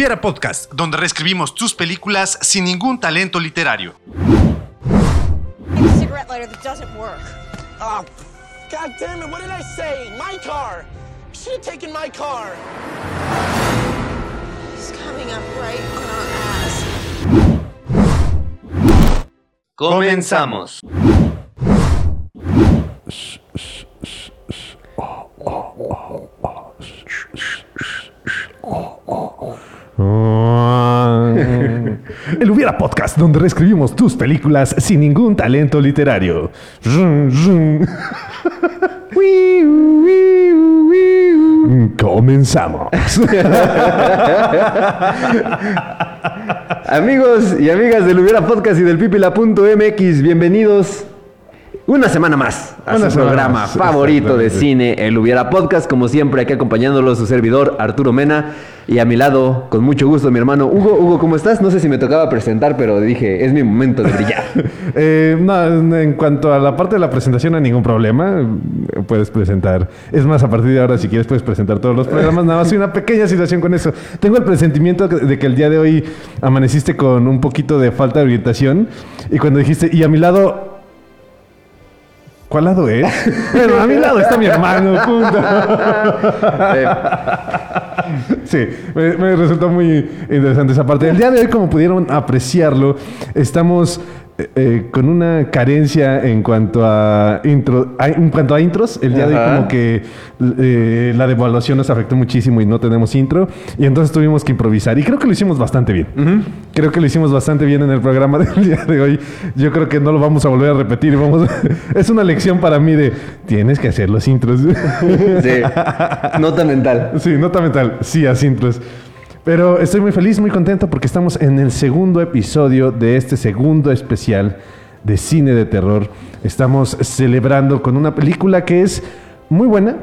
Hubiera Podcast, donde reescribimos tus películas sin ningún talento literario. a El Hubiera Podcast, donde reescribimos tus películas sin ningún talento literario. Comenzamos. Amigos y amigas del Hubiera Podcast y del Pipila.mx, bienvenidos una semana más a Una su programa más, favorito de cine, el Hubiera Podcast. Como siempre, aquí acompañándolo su servidor Arturo Mena y a mi lado, con mucho gusto, mi hermano Hugo. Hugo, ¿cómo estás? No sé si me tocaba presentar, pero dije, es mi momento de brillar. Eh, no, en cuanto a la parte de la presentación, no hay ningún problema. Puedes presentar. Es más, a partir de ahora, si quieres, puedes presentar todos los programas. Nada más hay una pequeña situación con eso. Tengo el presentimiento de que el día de hoy amaneciste con un poquito de falta de orientación. Y cuando dijiste, y a mi lado. ¿Cuál lado es? bueno, a mi lado está mi hermano, punto. Sí, me, me resultó muy interesante esa parte. El día de hoy, como pudieron apreciarlo, estamos eh, eh, con una carencia en cuanto a intro, a- en cuanto a intros. El día de hoy como que eh, la devaluación nos afectó muchísimo y no tenemos intro y entonces tuvimos que improvisar y creo que lo hicimos bastante bien. Creo que lo hicimos bastante bien en el programa del día de hoy. Yo creo que no lo vamos a volver a repetir. Vamos, es una lección para mí de tienes que hacer los intros. sí, nota mental. Sí, nota mental. Sí, a intros. Pero estoy muy feliz, muy contento porque estamos en el segundo episodio de este segundo especial de cine de terror. Estamos celebrando con una película que es muy buena,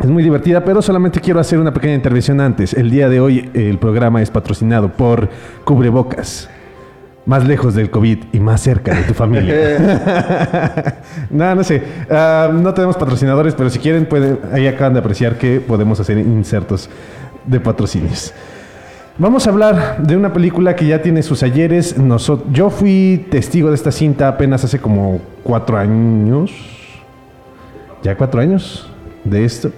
es muy divertida, pero solamente quiero hacer una pequeña intervención antes. El día de hoy el programa es patrocinado por Cubrebocas. Más lejos del COVID y más cerca de tu familia. no, no sé. Ah, no tenemos patrocinadores, pero si quieren, pueden, ahí acaban de apreciar que podemos hacer insertos de patrocinios. Vamos a hablar de una película que ya tiene sus ayeres. Noso- yo fui testigo de esta cinta apenas hace como cuatro años. Ya cuatro años de esto.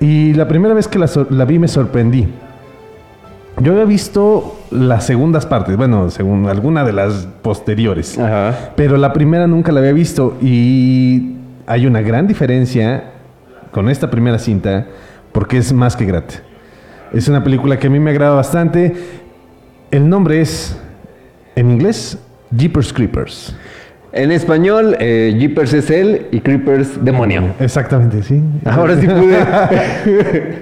Y la primera vez que la, la vi me sorprendí. Yo había visto las segundas partes, bueno, según alguna de las posteriores. Ajá. Pero la primera nunca la había visto y hay una gran diferencia con esta primera cinta porque es más que grata. Es una película que a mí me agrada bastante. El nombre es, en inglés, Jeepers Creepers. En español, eh, Jeepers es él y Creepers demonio. Exactamente, sí. Ahora sí pude.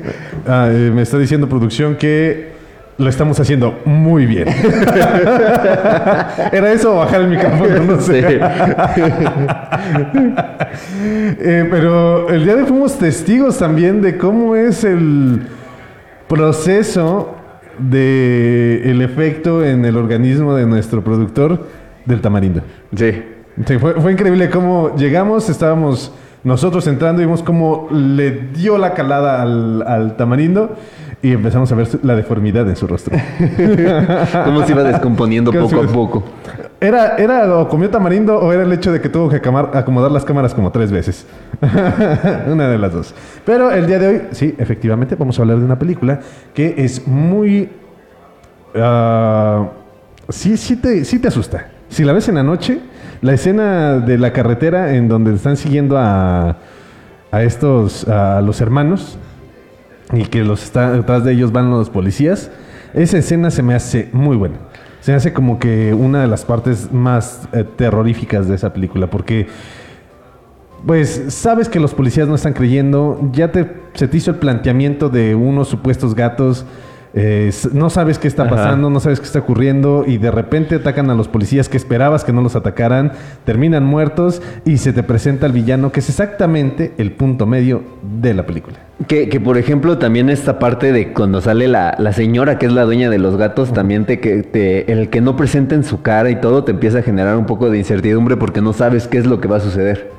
Ah, eh, me está diciendo producción que lo estamos haciendo muy bien. ¿Era eso o bajar el micrófono? No sé. Sí. Eh, pero el día de hoy fuimos testigos también de cómo es el proceso de el efecto en el organismo de nuestro productor del tamarindo. Sí. Sí, fue, fue increíble cómo llegamos, estábamos nosotros entrando y vimos cómo le dio la calada al, al tamarindo y empezamos a ver la deformidad en su rostro. Cómo se iba descomponiendo ¿Qué poco a poco. Era, era o comió tamarindo o era el hecho de que tuvo que acomodar las cámaras como tres veces. una de las dos. Pero el día de hoy, sí, efectivamente, vamos a hablar de una película que es muy... ah, sí, sí te, sí te asusta. Si la ves en la noche, la escena de la carretera en donde están siguiendo a, a estos, a los hermanos, y que los está, detrás de ellos van los policías, esa escena se me hace muy buena. Se hace como que una de las partes más eh, terroríficas de esa película, porque pues sabes que los policías no están creyendo, ya te, se te hizo el planteamiento de unos supuestos gatos, eh, no sabes qué está Ajá. pasando, no sabes qué está ocurriendo y de repente atacan a los policías que esperabas que no los atacaran, terminan muertos y se te presenta el villano que es exactamente el punto medio de la película. Que, que, por ejemplo, también esta parte de cuando sale la, la señora que es la dueña de los gatos, también te, que te, el que no presenten su cara y todo te empieza a generar un poco de incertidumbre porque no sabes qué es lo que va a suceder.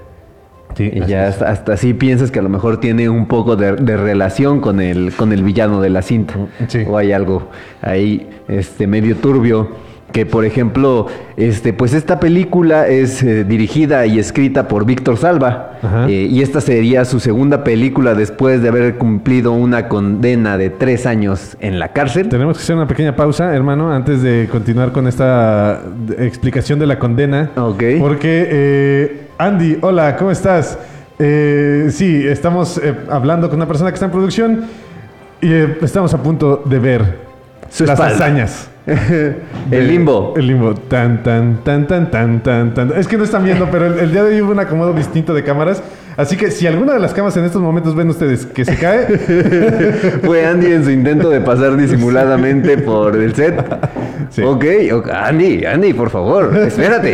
Sí, y ya hasta, hasta así piensas que a lo mejor tiene un poco de, de relación con el, con el villano de la cinta. Sí. O hay algo ahí este, medio turbio. Que por ejemplo, este, pues esta película es eh, dirigida y escrita por Víctor Salva. Eh, y esta sería su segunda película después de haber cumplido una condena de tres años en la cárcel. Tenemos que hacer una pequeña pausa, hermano, antes de continuar con esta explicación de la condena. Ok. Porque, eh, Andy, hola, ¿cómo estás? Eh, sí, estamos eh, hablando con una persona que está en producción y eh, estamos a punto de ver Su las espalda. hazañas. El limbo. El limbo. Tan, tan, tan, tan, tan, tan, tan. Es que no están viendo, pero el, el día de hoy hubo un acomodo distinto de cámaras. Así que si alguna de las cámaras en estos momentos ven ustedes que se cae, Fue Andy en su intento de pasar disimuladamente por el set. Sí. Ok, ok, Andy, Andy, por favor, espérate.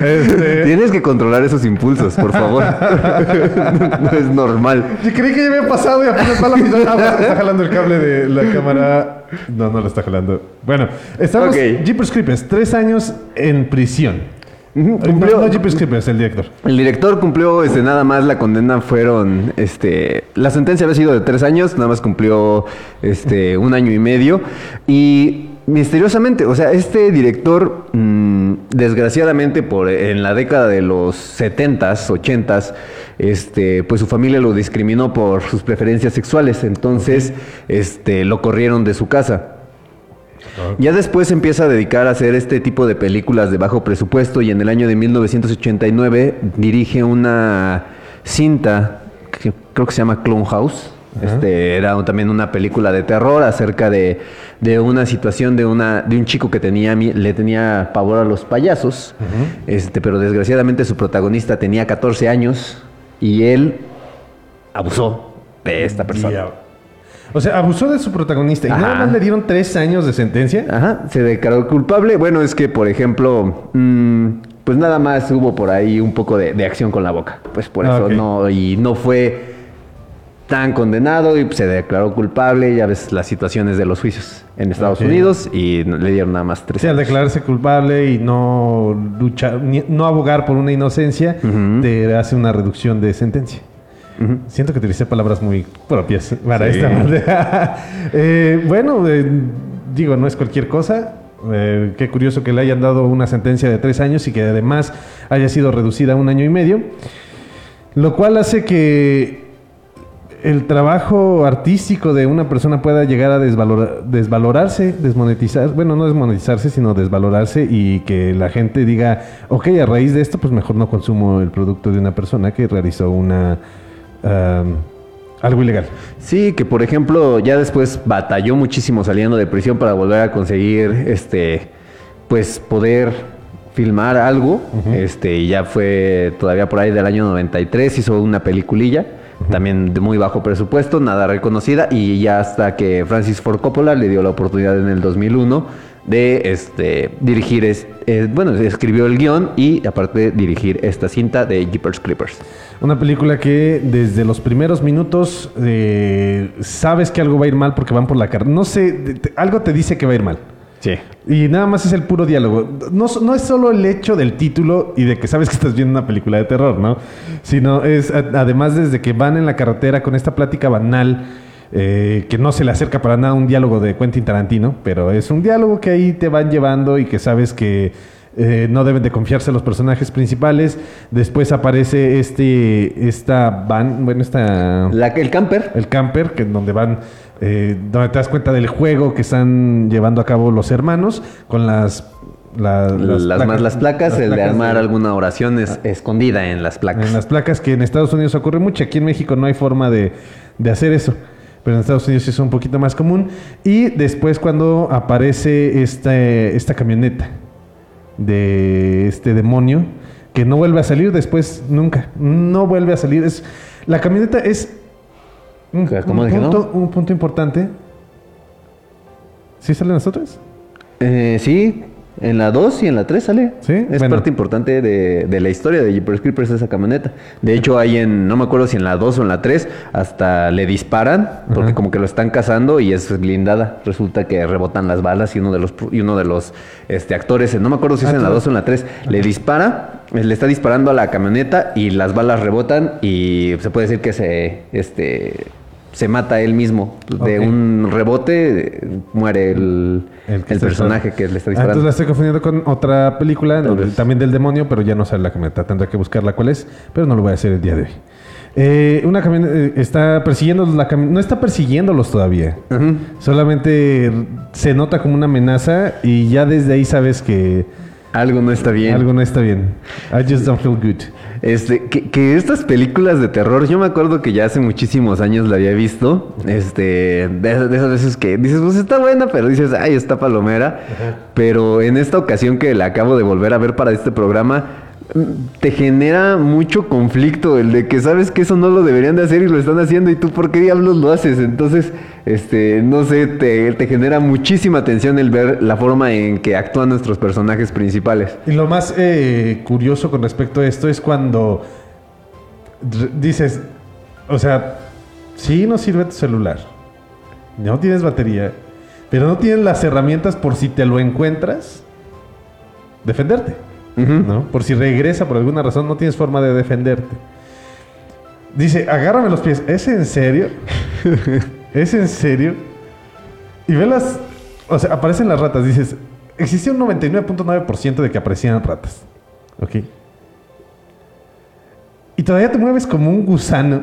este, Tienes que controlar esos impulsos, por favor. no es normal. Yo creí que ya había pasado y apenas va la mitad. Está jalando el cable de la cámara. No, no lo está jalando. Bueno, estamos. Ok. Jeepers Creepers, tres años en prisión. Cumplió- no Jeepers Creepers, el director. El director cumplió este, nada más la condena fueron este la sentencia había sido de tres años, nada más cumplió este un año y medio y misteriosamente, o sea, este director mm, desgraciadamente por en la década de los 70s, 80s, este pues su familia lo discriminó por sus preferencias sexuales, entonces este lo corrieron de su casa. Ya después se empieza a dedicar a hacer este tipo de películas de bajo presupuesto y en el año de 1989 dirige una cinta que creo que se llama Clone House. Este, era también una película de terror acerca de, de una situación de, una, de un chico que tenía, le tenía pavor a los payasos, este, pero desgraciadamente su protagonista tenía 14 años y él abusó de esta persona. O sea, abusó de su protagonista y nada más le dieron tres años de sentencia. Ajá, se declaró culpable. Bueno, es que, por ejemplo, mm, pues nada más hubo por ahí un poco de, de acción con la boca. Pues por Ah, eso no, y no fue tan condenado y se declaró culpable. Ya ves las situaciones de los juicios en Estados. Unidos y le dieron nada más tres Sí, al declararse culpable y no luchar, ni- no abogar por una inocencia, te hace una reducción de sentencia. Siento que utilicé palabras muy propias para Sí. esta. Eh, bueno, eh, digo, no es cualquier cosa. Eh, qué curioso que le hayan dado una sentencia de tres años y que además haya sido reducida a un año y medio. Lo cual hace que el trabajo artístico de una persona pueda llegar a desvalora- desvalorarse, desmonetizar, bueno, no desmonetizarse, sino desvalorarse y que la gente diga, ok, a raíz de esto, pues mejor no consumo el producto de una persona que realizó una am, algo ilegal. Sí, que por ejemplo ya después batalló muchísimo saliendo de prisión para volver a conseguir este pues poder filmar algo. Este, y ya fue todavía por ahí del año 93 hizo una peliculilla también de muy bajo presupuesto, nada reconocida y ya hasta que Francis Ford Coppola le dio la oportunidad en el 2001 de este dirigir es- eh, bueno, escribió el guion y aparte dirigir esta cinta de Jeepers Creepers. Una película que desde los primeros minutos eh, sabes que algo va a ir mal porque van por la carretera. No sé, te- algo te dice que va a ir mal. Sí. Y nada más es el puro diálogo. No, no es solo el hecho del título y de que sabes que estás viendo una película de terror, ¿no? Sino es además desde que van en la carretera con esta plática banal eh, que no se le acerca para nada un diálogo de Quentin Tarantino, pero es un diálogo que ahí te van llevando y que sabes que eh, no deben de confiarse los personajes principales. Después aparece este, esta van, bueno, esta... La, el camper El camper, que donde van, eh, donde te das cuenta del juego que están llevando a cabo los hermanos con las... la- Las, más las placas, las el de placas armar de- alguna oración es- escondida en las placas. En las placas que en Estados Unidos ocurre mucho. Aquí en México no hay forma de, de hacer eso. Pero en Estados Unidos es un poquito más común. Y después cuando aparece esta, esta camioneta de este demonio que no vuelve a salir después nunca. No vuelve a salir. Es, la camioneta es un, ¿Cómo un de que no? punto, un punto importante. ¿Sí salen las otras? Eh, sí, En la 2 y en la 3 sale. Sí, Es bueno. parte importante de, de la historia de Jeepers Creepers esa camioneta. De hecho, hay en, no me acuerdo si en la 2 o en la 3, hasta le disparan, porque como que lo están cazando y es blindada. Resulta que rebotan las balas y uno de los, y uno de los este, actores, no me acuerdo si es Ah, en la tú- 2 o en la 3, le dispara, eh, le está disparando a la camioneta y las balas rebotan y se puede decir que se, este, se mata él mismo. De Ok. un rebote muere el, el, que personaje que le está Ah, disparando. entonces la estoy confundiendo con otra película, también del demonio, pero ya no sale la camioneta. Tendré que buscarla cuál es, pero no lo voy a hacer el día de hoy. Eh, una camioneta eh, está persiguiendo la camioneta. No está persiguiéndolos todavía. Solamente se nota como una amenaza y ya desde ahí sabes que Algo no está bien. algo no está bien. I just don't feel good. Este, que, que estas películas de terror, yo me acuerdo que ya hace muchísimos años la había visto. Este, de, esas- de esas veces que dices, pues está buena, pero dices, ay, está palomera. Pero en esta ocasión que la acabo de volver a ver para este programa, te genera mucho conflicto el de que sabes que eso no lo deberían de hacer y lo están haciendo y tú por qué diablos lo haces. Entonces, este, no sé, te, te genera muchísima tensión el ver la forma en que actúan nuestros personajes principales. Y lo más eh, curioso con respecto a esto es cuando dices, o sea, sí no sirve tu celular, no tienes batería, pero no tienes las herramientas por si te lo encuentras, defenderte, Por si regresa por alguna razón, no tienes forma de defenderte. Dice, agárrame los pies, ¿es en serio? ¿Es en serio? Y ve las. O sea, aparecen las ratas. Dices, existía un 99.9% de que aparecían ratas. ¿Ok? Y todavía te mueves como un gusano.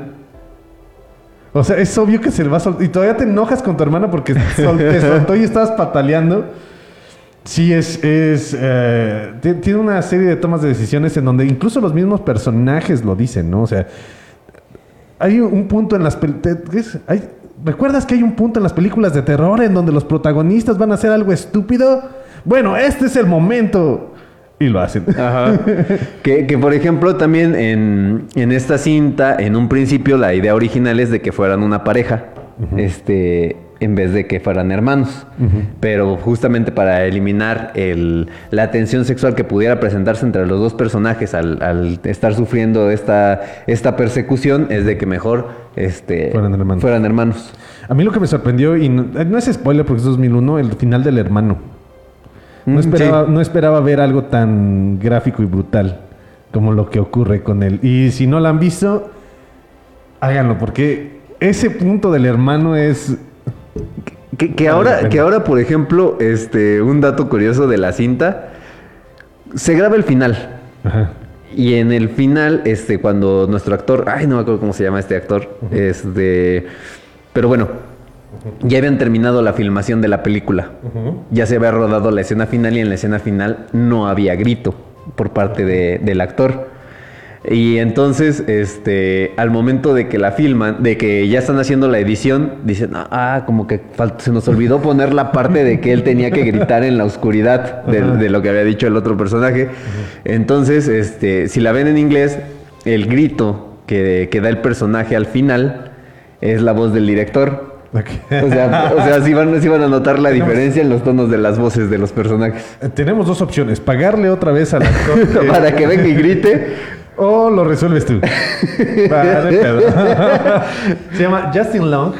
O sea, es obvio que se le va a soltar. Y todavía te enojas con tu hermana porque sol- te soltó y estabas pataleando. Sí, es. es eh, ti- tiene una serie de tomas de decisiones en donde incluso los mismos personajes lo dicen, ¿no? O sea, hay un punto en las. Hay- ¿Recuerdas que hay un punto en las películas de terror en donde los protagonistas van a hacer algo estúpido? Bueno, este es el momento. Y lo hacen. Ajá. que, que, por ejemplo también en, en esta cinta, en un principio la idea original es de que fueran una pareja, este, en vez de que fueran hermanos. Pero justamente para eliminar el, la tensión sexual que pudiera presentarse entre los dos personajes al, al estar sufriendo esta, esta persecución, es de que mejor este, Fueran hermanos. fueran hermanos. A mí lo que me sorprendió, y no, eh, no es spoiler porque es 2001, el final del hermano. No Mm, esperaba, sí. no esperaba ver algo tan gráfico y brutal como lo que ocurre con él. Y si no lo han visto, háganlo, porque ese punto del hermano es... Que, la ahora, que ahora, por ejemplo, este, un dato curioso de la cinta, se graba el final. Ajá. Y en el final, este, cuando nuestro actor, ay, no me acuerdo cómo se llama este actor, este, pero bueno, ya habían terminado la filmación de la película. Ya se había rodado la escena final y en la escena final no había grito por parte de- del actor. Y entonces, este, al momento de que la filman, de que ya están haciendo la edición, dicen, ah, como que se nos olvidó poner la parte de que él tenía que gritar en la oscuridad de, lo que había dicho el otro personaje. Entonces, este, si la ven en inglés, el grito que, que da el personaje al final es la voz del director. O sea, o sea sí, van, sí van a notar la diferencia en los tonos de las voces de los personajes. Eh, Tenemos dos opciones. Pagarle otra vez al actor. que- Para que venga y grite. O lo resuelves tú. De pedo. Se llama Justin Long.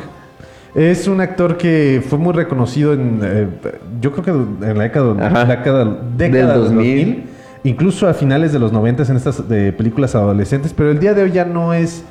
Es un actor que fue muy reconocido en. eh, yo creo que en la década, Ajá. década, década Del del 2000. 2000. Incluso a finales de los 90 en estas eh, películas adolescentes. Pero el día de hoy ya no es.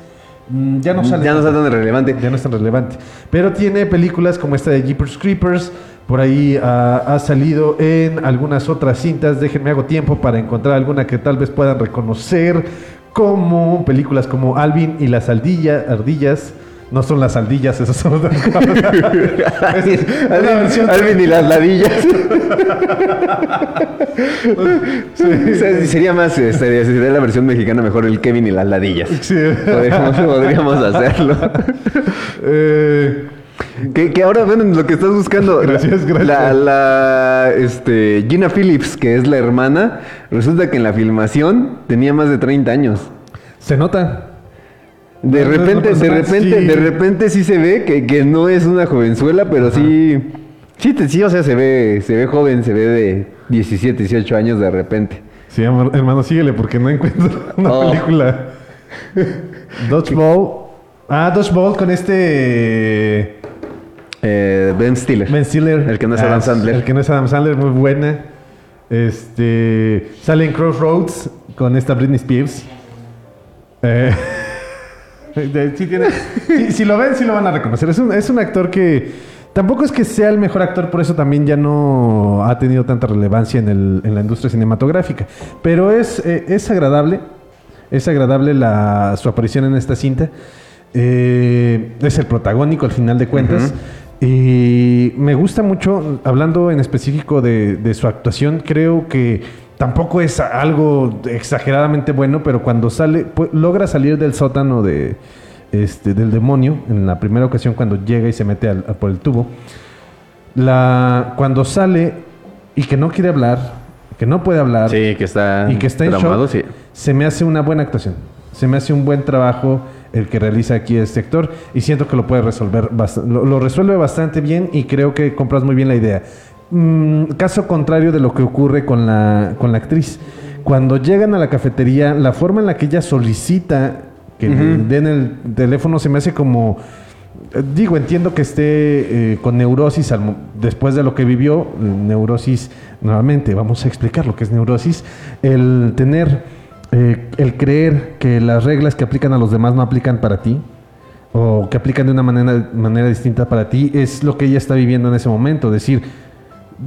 mm, Ya no sale. Ya no es tan relevante. Ya no es tan relevante. Pero tiene películas como esta de Jeepers Creepers. Por ahí ah, ha salido en algunas otras cintas. Déjenme hago tiempo para encontrar alguna que tal vez puedan reconocer. Como películas como Alvin y las ardillas. ardillas. No son las ardillas, esas son otras cosas. Es una versión- Alvin y las ladillas. O sea, sería más, este, sería la versión mexicana mejor el Kevin y las ladillas. Sí. Podríamos, podríamos hacerlo. Eh, Que, que ahora ven lo que estás buscando. Gracias, gracias. La, la, este, Gina Phillips, que es la hermana, resulta que en la filmación tenía más de 30 años. se nota. De No, repente, de repente, sí. de repente sí se ve que, que no es una jovenzuela, pero sí, Sí, sí, o sea, se ve, se ve joven, se ve de 17, 18 años de repente. Sí, hermano, síguele porque no encuentro una Oh. película. Dodgeball. Ah, Dodgeball con este Eh, ben Stiller. Ben Stiller. El que no es Adam Sandler. El que no es Adam Sandler, muy buena. Este. Sale en Crossroads con esta Britney Spears. Eh, de- sí tiene- sí, si lo ven, sí lo van a reconocer. Es un, es un actor que tampoco es que sea el mejor actor, por eso también ya no ha tenido tanta relevancia en, el- en la industria cinematográfica. Pero es, eh, es agradable. Es agradable la, su aparición en esta cinta. Eh, es el protagónico al final de cuentas. Y me gusta mucho, hablando en específico de, de su actuación, creo que tampoco es algo exageradamente bueno, pero cuando sale, pu- logra salir del sótano de, este, del demonio, en la primera ocasión cuando llega y se mete al- por el tubo, la, cuando sale y que no quiere hablar, que no puede hablar, Sí, que está, y que está en shock, sí. se me hace una buena actuación. Se me hace un buen trabajo el que realiza aquí este actor y siento que lo puede resolver, lo, lo resuelve bastante bien y creo que compras muy bien la idea. Mm, caso contrario de lo que ocurre con la, con la actriz. Cuando llegan a la cafetería, la forma en la que ella solicita que den el teléfono se me hace como... eh, Digo, entiendo que esté eh, con neurosis al después de lo que vivió. Neurosis, nuevamente, vamos a explicar lo que es neurosis. El tener, eh, el creer que las reglas que aplican a los demás no aplican para ti, o que aplican de una manera, manera distinta para ti, es lo que ella está viviendo en ese momento. Decir,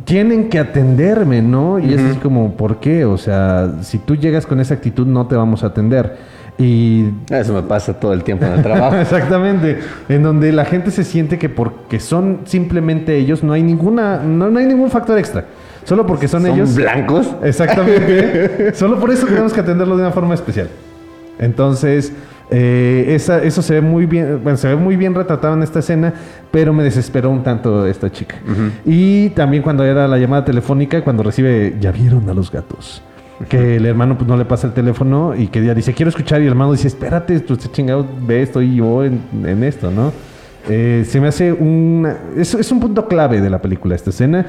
tienen que atenderme, ¿no? Y es así como, ¿por qué? O sea, si tú llegas con esa actitud, no te vamos a atender. Y Eso me pasa todo el tiempo en el trabajo. Exactamente, en donde la gente se siente que porque son simplemente ellos no hay ninguna no, no hay ningún factor extra. Solo porque son, ¿Son ellos. blancos? Exactamente. Solo por eso tenemos que atenderlo de una forma especial. Entonces, eh, esa- eso se ve muy bien, bueno, se ve muy bien retratado en esta escena, pero me desesperó un tanto esta chica. Y también cuando era la llamada telefónica, cuando recibe, ya vieron a los gatos. Que el hermano pues, no le pasa el teléfono y que ella dice, quiero escuchar, y el hermano dice, espérate, tú este chingado, ve, estoy yo en, en esto, ¿no? Eh, se me hace un... Es, es un punto clave de la película esta escena.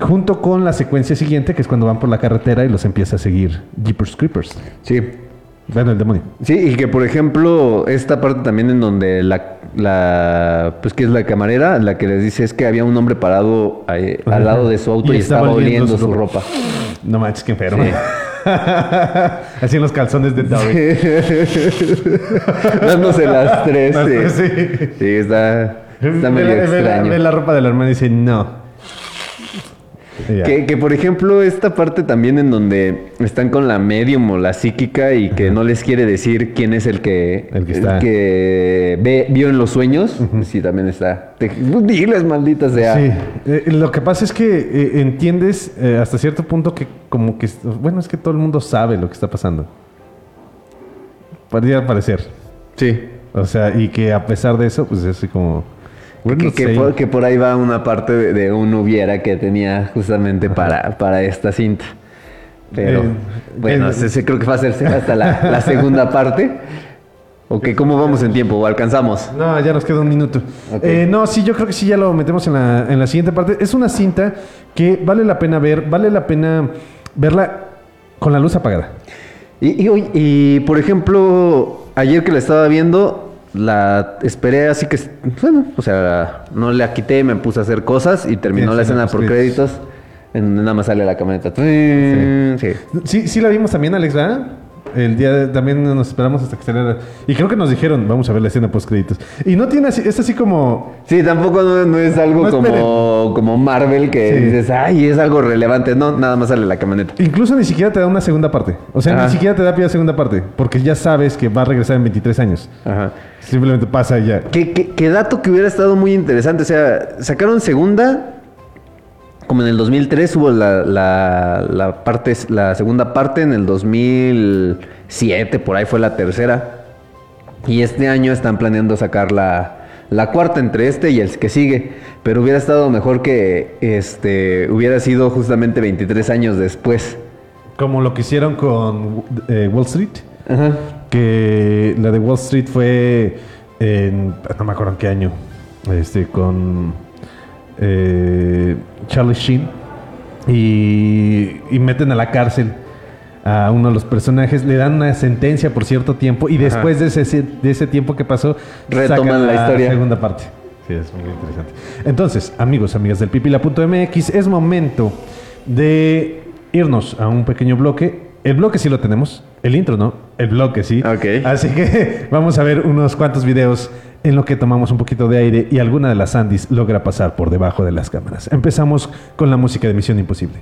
Junto con la secuencia siguiente, que es cuando van por la carretera y los empieza a seguir Jeepers Creepers. Sí. Bueno, el demonio. Sí, y que por ejemplo, esta parte también en donde la, la pues que es la camarera, la que les dice es que había un hombre parado ahí, al lado de su auto y, estaba oliendo su ropa. No manches, qué enfermo. Sí. Así en los calzones de Dory. Dándose las tres. Las sí. tres, sí. Sí, está, está medio la- ve la- extraño. Ve la ropa del hermano y dice, no. Que, que, por ejemplo, esta parte también en donde están con la medium o la psíquica y que no les quiere decir quién es el que, El que está. que ve, vio en los sueños, sí, también está. Te- Diles, maldita sea. Sí, eh, lo que pasa es que eh, entiendes eh, hasta cierto punto que como que, bueno, es que todo el mundo sabe lo que está pasando. Podría parecer. Sí. O sea, y que a pesar de eso, pues es así como... we're Que, not que por, que por ahí va una parte de, de un hubiera que tenía justamente para, para esta cinta. Pero Eh, bueno, ese creo que va a ser hasta la, la segunda parte. Ok, ¿cómo vamos en tiempo? ¿O alcanzamos? No, ya nos queda un minuto. Ok. Eh, no, sí, yo creo que sí, ya lo metemos en la, en la siguiente parte. Es una cinta que vale la pena ver, vale la pena verla con la luz apagada. Y, y, y, por ejemplo, ayer que la estaba viendo, la esperé así que, bueno, o sea, no la quité, me puse a hacer cosas y terminó Sí, la escena por créditos. en nada más sale la camioneta. Sí. Sí, sí la vimos también, Alex, ¿verdad? El día de- también nos esperamos hasta que saliera. Y creo que nos dijeron, vamos a ver la escena post créditos. Y no tiene así, es así como. Sí, tampoco no, no es algo No como, como Marvel que Sí. dices, ay, es algo relevante. No, nada más sale la camioneta. Incluso ni siquiera te da una segunda parte. O sea, Ajá. ni siquiera te da pie a segunda parte. Porque ya sabes que va a regresar en 23 años. Ajá. Simplemente pasa y ya. ¿Qué, qué, qué dato que hubiera estado muy interesante. O sea, sacaron segunda. Como en el 2003 hubo la, la, la parte, la segunda parte. En el 2007, por ahí fue la tercera. Y este año están planeando sacar la, la cuarta entre este y el que sigue. Pero hubiera estado mejor que este hubiera sido justamente 23 años después. Como lo que hicieron con eh, Wall Street. Ajá. Que la de Wall Street fue en. No me acuerdo en qué año. Este, con. Eh, Charlie Sheen y, y meten a la cárcel a uno de los personajes, le dan una sentencia por cierto tiempo y después de ese, de ese tiempo que pasó, Retoman la historia. segunda parte. Sí, es muy interesante. Entonces, amigos, amigas del pipila.mx, es momento de irnos a un pequeño bloque. El bloque sí lo tenemos, el intro no, el bloque sí. Ok. Así que vamos a ver unos cuantos videos en lo que tomamos un poquito de aire y alguna de las Andis logra pasar por debajo de las cámaras. Empezamos con la música de Misión Imposible.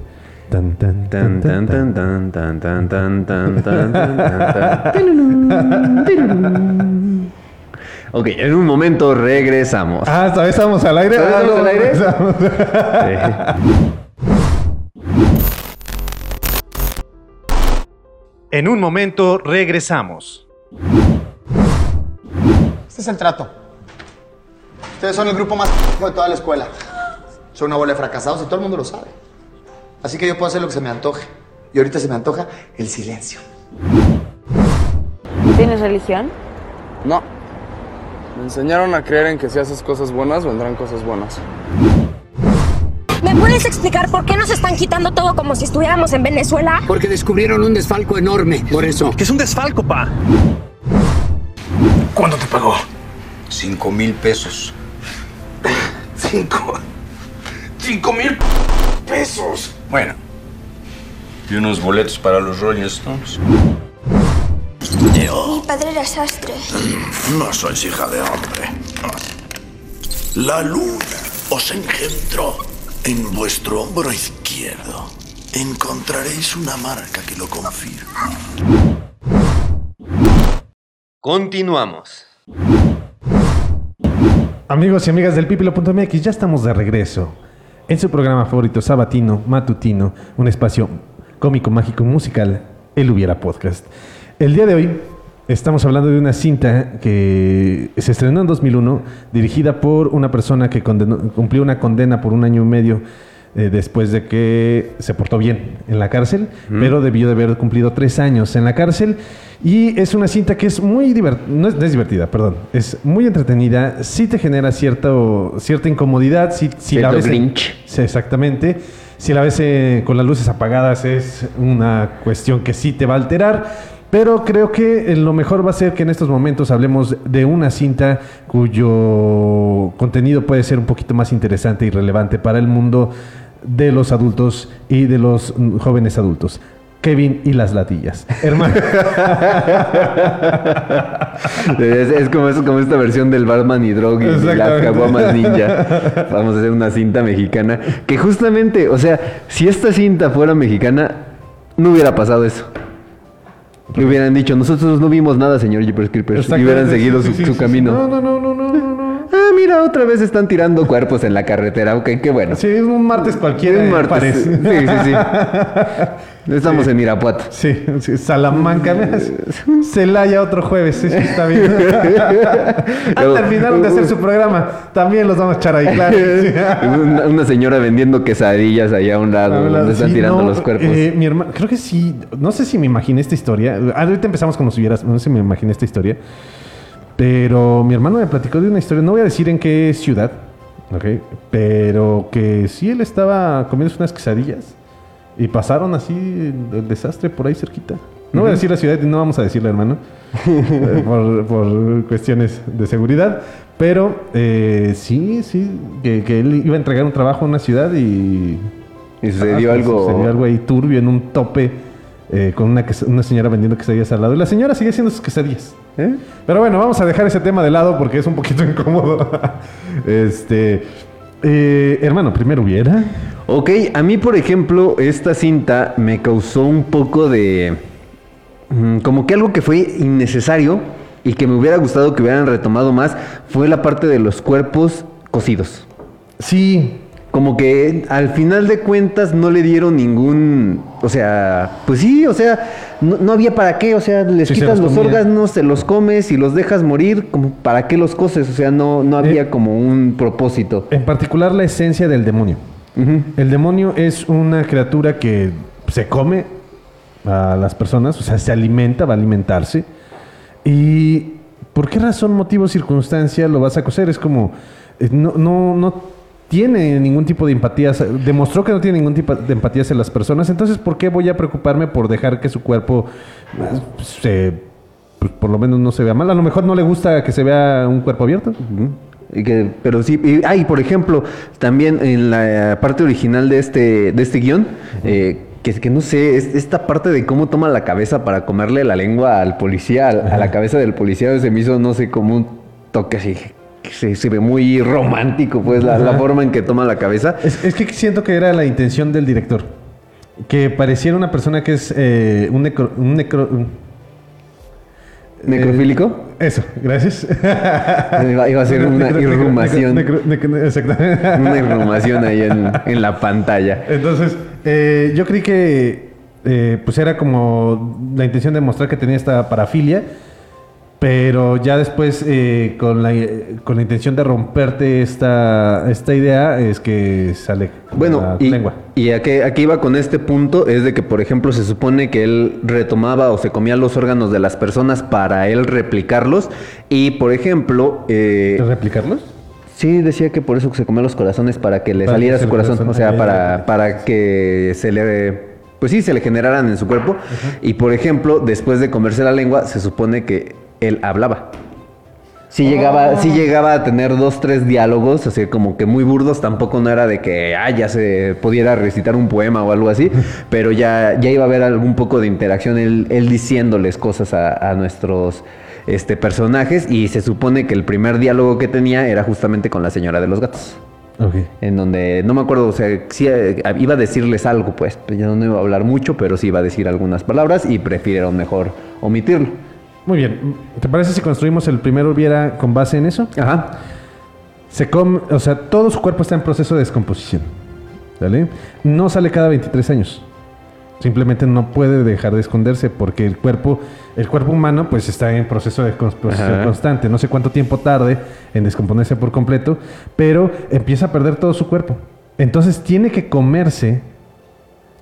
Tan, tan, Tan, tan, tan, tan, tan, tan, tan, tan, tan, tan, tan, tan, tan, tan. Ok, en un momento regresamos. Ah, ¿todavía estamos al aire? ¿Todavía Ah, estamos al aire? estamos- En un momento regresamos. Este es el trato. Ustedes son el grupo más de toda la escuela. Son una bola de fracasados y todo el mundo lo sabe. Así que yo puedo hacer lo que se me antoje. Y ahorita se me antoja el silencio. ¿Tienes religión? No. Me enseñaron a creer en que si haces cosas buenas, vendrán cosas buenas. ¿Me puedes explicar por qué nos están quitando todo como si estuviéramos en Venezuela? Porque descubrieron un desfalco enorme, por eso. Que es un desfalco, pa. ¿Cuánto te pagó? Cinco mil pesos. Cinco. Cinco mil pesos. Bueno. Y unos boletos para los Rolling Stones. Mi padre era sastre. No sois hija de hombre. La luna os engendró en vuestro hombro izquierdo. Encontraréis una marca que lo confirma. Continuamos. Amigos y amigas del pipilo.mx, ya estamos de regreso en su programa favorito sabatino, matutino, un espacio cómico, mágico, musical, El Hubiera Podcast. El día de hoy estamos hablando de una cinta que se estrenó en 2001, dirigida por una persona que cumplió una condena por un año y medio eh, después de que se portó bien en la cárcel, pero debió de haber cumplido tres años en la cárcel. Y es una cinta que es muy divertida, no, es, no es divertida, perdón, es muy entretenida, sí te genera cierto, cierta incomodidad, si, si la ves... Grinch. Sí, exactamente. Si la ves eh, con las luces apagadas es una cuestión que sí te va a alterar. Pero creo que eh, lo mejor va a ser que en estos momentos hablemos de una cinta cuyo contenido puede ser un poquito más interesante y relevante para el mundo de los adultos y de los jóvenes adultos. Kevin y las latillas. Hermano. Es, es como, es como esta versión del Batman y Drog y las caguamas ninja. Vamos a hacer una cinta mexicana. Que justamente, o sea, si esta cinta fuera mexicana, no hubiera pasado eso. Le hubieran dicho, nosotros no vimos nada, señor Jeepers Creepers. Y hubieran seguido sí, su, sí, su sí, camino. No, no, no, no, no, mira, otra vez están tirando cuerpos en la carretera. Ok, qué bueno. Sí, es un martes cualquiera. Un eh, martes. parece. Sí, sí, sí. Estamos en Irapuato. Sí, sí, Salamanca. veas. Celaya otro jueves, sí, sí, está bien. ah, terminaron de hacer su programa. También los vamos a echar ahí, claro. Sí. una, una señora vendiendo quesadillas allá a un lado, donde están tirando no, los cuerpos. eh, mi hermano, creo que sí. No sé si me imaginé esta historia. Ah, Ahorita empezamos como si hubieras. No sé si me imaginé esta historia. Pero mi hermano me platicó de una historia. No voy a decir en qué ciudad. ¿ok? Pero que sí él estaba comiendo unas quesadillas. Y pasaron así el, el desastre por ahí cerquita. No voy a decir la ciudad y no vamos a decirle, hermano. eh, por, por cuestiones de seguridad. Pero eh, sí, sí, que, que él iba a entregar un trabajo a una ciudad y Y sucedió Ah, algo. Sucedió algo ahí turbio en un tope eh, con una, una señora vendiendo quesadillas al lado. Y la señora sigue haciendo sus quesadillas. ¿Eh? Pero bueno, vamos a dejar ese tema de lado porque es un poquito incómodo. este. eh, hermano, primero hubiera. Ok, a mí, por ejemplo, esta cinta me causó un poco de. mm, Como que algo que fue innecesario y que me hubiera gustado que hubieran retomado más fue la parte de los cuerpos cocidos. Sí. Como que al final de cuentas no le dieron ningún. O sea, pues sí, o sea, no, no había para qué. O sea, les Sí, se quitas los órganos, se los comes y los dejas morir. Como, ¿Para qué los coces? O sea, no, no había Eh. como un propósito. En particular, la esencia del demonio. El demonio es una criatura que se come a las personas, o sea, se alimenta, va a alimentarse. ¿Y por qué razón, motivo, circunstancia lo vas a coser? Es como, eh, no, no, no, tiene ningún tipo de empatía, demostró que no tiene ningún tipo de empatía hacia las personas, entonces ¿por qué voy a preocuparme por dejar que su cuerpo eh, se, pues, por lo menos no se vea mal? A lo mejor no le gusta que se vea un cuerpo abierto. Y que, pero sí, y, ah, y por ejemplo, también en la parte original de este, de este guion, eh, que, que no sé, es- esta parte de cómo toma la cabeza para comerle la lengua al policía, al- a la cabeza del policía, se me hizo, no sé, como un toque así. Se, se ve muy romántico, pues, la, forma en que toma la cabeza. Es, es que siento que era la intención del director. Que pareciera una persona que es eh, un necro... Un necro ¿Necrofílico? Eh, eso, gracias. Iba, iba a ser una Necro- irrumación. necro- exactamente. Una irrumación ahí en, en la pantalla. Entonces, eh, yo creí que pues era como la intención de mostrar que tenía esta parafilia, pero ya después eh, con, la, con la intención de romperte esta, esta idea es que sale Bueno, la y, lengua. y a qué, a qué iba con este punto es de que, por ejemplo, se supone que él retomaba o se comía los órganos de las personas para él replicarlos. Y, por ejemplo... eh, ¿Replicarlos? Sí, decía que por eso se comía los corazones para que le Para saliera que su corazón. corazón, O sea, para, para que se le... Pues sí, se le generaran en su cuerpo. Y, por ejemplo, después de comerse la lengua, se supone que él hablaba. Sí llegaba, sí llegaba a tener dos, tres diálogos, así como que muy burdos, tampoco no era de que ah, ya se pudiera recitar un poema o algo así, pero ya, ya iba a haber algún poco de interacción, él, él diciéndoles cosas a, a nuestros este, personajes, y se supone que el primer diálogo que tenía era justamente con la señora de los gatos. Ok. En donde, no me acuerdo, o sea, sí eh, iba a decirles algo, pues, ya no iba a hablar mucho, pero sí iba a decir algunas palabras y prefirieron mejor omitirlo. Muy bien. ¿Te parece si construimos el primero hubiera con base en eso? Ajá. Se come, o sea, todo su cuerpo está en proceso de descomposición. ¿Vale? No sale cada 23 años. Simplemente no puede dejar de esconderse porque el cuerpo, el cuerpo humano, pues está en proceso de descomposición Ajá. constante. No sé cuánto tiempo tarde en descomponerse por completo, pero empieza a perder todo su cuerpo. Entonces tiene que comerse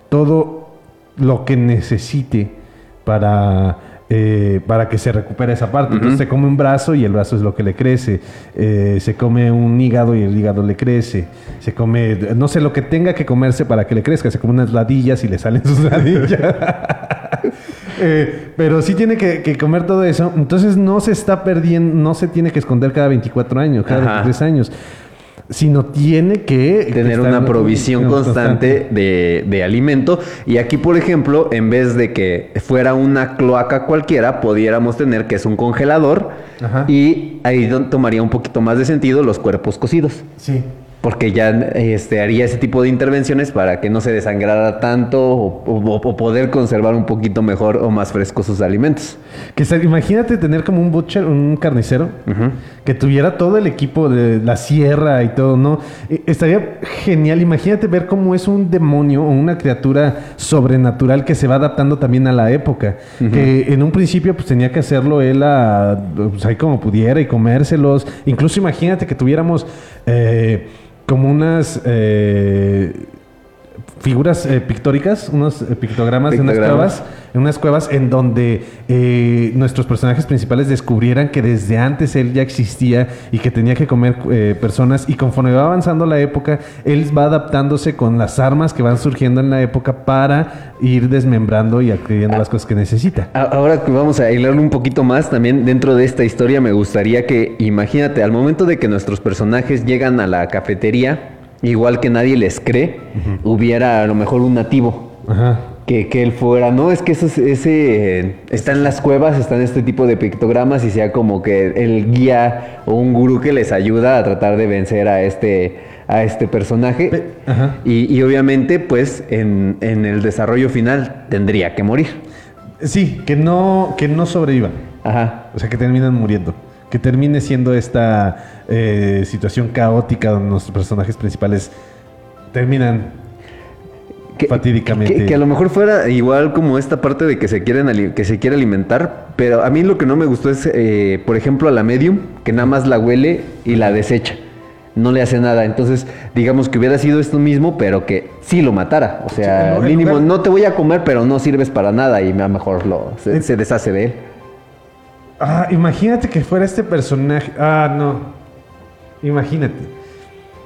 todo lo que necesite para, eh, para que se recupere esa parte. Entonces se come un brazo y el brazo es lo que le crece. Eh, se come un hígado y el hígado le crece. Se come, no sé, lo que tenga que comerse para que le crezca. Se come unas ladillas y le salen sus ladillas. Eh, pero sí tiene que, que comer todo eso. Entonces no se está perdiendo, no se tiene que esconder cada 24 años, cada Ajá. 23 años. Sino tiene que tener una provisión constante de, de alimento. Y aquí, por ejemplo, en vez de que fuera una cloaca cualquiera, pudiéramos tener que es un congelador. Ajá. Y ahí tomaría un poquito más de sentido los cuerpos cocidos. Sí. Porque ya este, haría ese tipo de intervenciones para que no se desangrara tanto o, o- o poder conservar un poquito mejor o más frescos sus alimentos. Que imagínate tener como un butcher, un carnicero, que tuviera todo el equipo de la sierra y todo, ¿no? Eh, Estaría genial. Imagínate ver cómo es un demonio o una criatura sobrenatural que se va adaptando también a la época. Que en un principio pues tenía que hacerlo él a, pues, ahí como pudiera y comérselos. Incluso imagínate que tuviéramos eh, como unas... eh, figuras eh, pictóricas, unos eh, pictogramas de unas cuevas, en unas cuevas en donde eh, nuestros personajes principales descubrieran que desde antes él ya existía y que tenía que comer eh, personas y conforme va avanzando la época, él va adaptándose con las armas que van surgiendo en la época para ir desmembrando y adquiriendo las cosas que necesita. Ahora que vamos a hilar un poquito más también dentro de esta historia, me gustaría que, imagínate, al momento de que nuestros personajes llegan a la cafetería, igual que nadie les cree, hubiera a lo mejor un nativo. Ajá. Que, que él fuera, no, es que eso es- ese está en las cuevas, están este tipo de pictogramas y sea como que el guía o un gurú que les ayuda a tratar de vencer a este, a este personaje. Pe- ajá. Y, y obviamente, pues, en, en el desarrollo final tendría que morir. Sí, que no, que no sobrevivan. Ajá. O sea, que terminan muriendo. Que termine siendo esta eh, situación caótica donde nuestros personajes principales terminan Que, fatídicamente. que- que a lo mejor fuera igual como esta parte de que se quieren que se quiere alimentar, pero a mí lo que no me gustó es, eh, por ejemplo, a la medium, que nada más la huele y la desecha. No le hace nada. Entonces, digamos que hubiera sido esto mismo, pero que sí lo matara. O sea, Sí, mínimo, lugar- no te voy a comer, pero no sirves para nada y a lo mejor lo, se, En- se deshace de él. Ah, imagínate que fuera este personaje. Ah, no. Imagínate.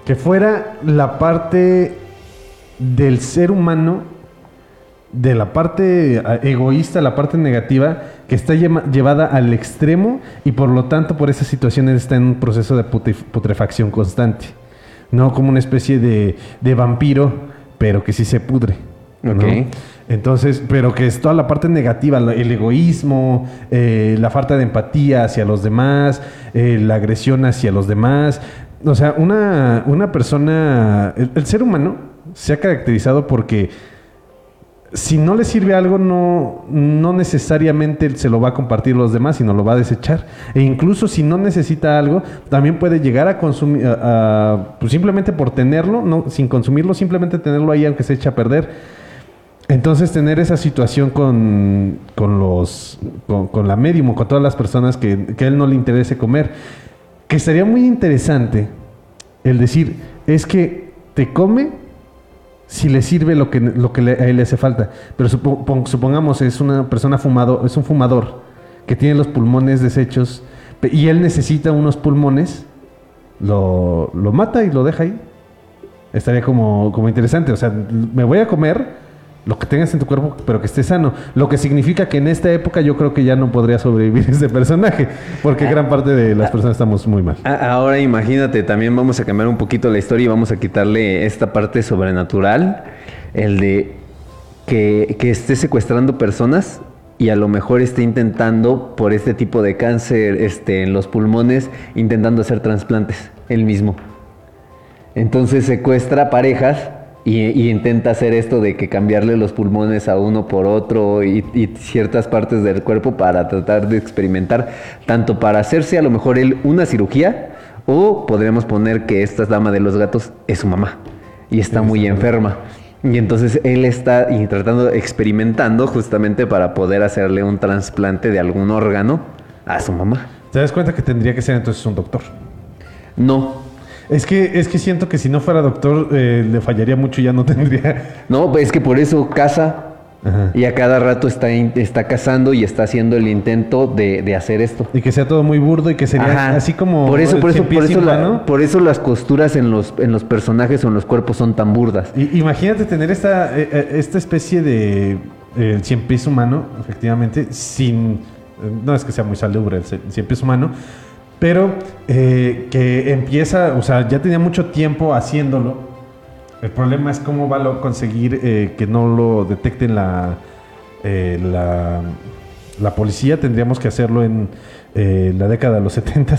que fuera la parte del ser humano, de la parte eh, egoísta, la parte negativa, que está llevada al extremo y por lo tanto por esas situaciones está en un proceso de putre- putrefacción constante. No como una especie de, de vampiro, pero que sí se pudre. ¿No? Ok. Entonces, pero que es toda la parte negativa, el egoísmo, eh, la falta de empatía hacia los demás, eh, la agresión hacia los demás. O sea, una, una persona, el, el ser humano se ha caracterizado porque si no le sirve algo, no, no necesariamente se lo va a compartir los demás, sino lo va a desechar. E incluso si no necesita algo, también puede llegar a consumir, a- a- pues simplemente por tenerlo, no, sin consumirlo, simplemente tenerlo ahí aunque se eche a perder. Entonces tener esa situación con, con los con, la medium con todas las personas que, que a él no le interese comer, que sería muy interesante el decir, es que te come si le sirve lo que, lo que le- a él le hace falta. Pero supo- pon- supongamos es una persona fumado, es un fumador que tiene los pulmones deshechos y él necesita unos pulmones, lo, lo mata y lo deja ahí. Estaría como, como interesante. O sea, me voy a comer lo que tengas en tu cuerpo, pero que esté sano. Lo que significa que en esta época yo creo que ya no podría sobrevivir este personaje, porque gran parte de las personas estamos muy mal. Ahora imagínate, también vamos a cambiar un poquito la historia y vamos a quitarle esta parte sobrenatural, el de que, que esté secuestrando personas y a lo mejor esté intentando, por este tipo de cáncer este, en los pulmones, intentando hacer trasplantes él mismo. Entonces secuestra parejas y, y intenta hacer esto de que cambiarle los pulmones a uno por otro y, y ciertas partes del cuerpo para tratar de experimentar, tanto para hacerse a lo mejor él una cirugía o podríamos poner que esta dama de los gatos es su mamá y está muy enferma. Y entonces él está tratando, experimentando justamente para poder hacerle un trasplante de algún órgano a su mamá. ¿Te das cuenta que tendría que ser entonces un doctor? No, Es que, es que siento que si no fuera doctor eh, le fallaría mucho y ya no tendría. No, pues es que por eso casa Ajá. y a cada rato está, está cazando y está haciendo el intento de, de hacer esto. Y que sea todo muy burdo y que sería Ajá. así como. por eso, por eso, por eso, la- por eso las costuras en los, en los personajes o en los cuerpos son tan burdas. Y- imagínate tener esta, eh, eh, esta especie de eh, cien pies humano, efectivamente, sin. No es que sea muy salubre el cien pies humano, pero eh, que empieza, o sea, ya tenía mucho tiempo haciéndolo. El problema es cómo va a conseguir eh, que no lo detecten la, eh, la, la policía. Tendríamos que hacerlo en la década de los 70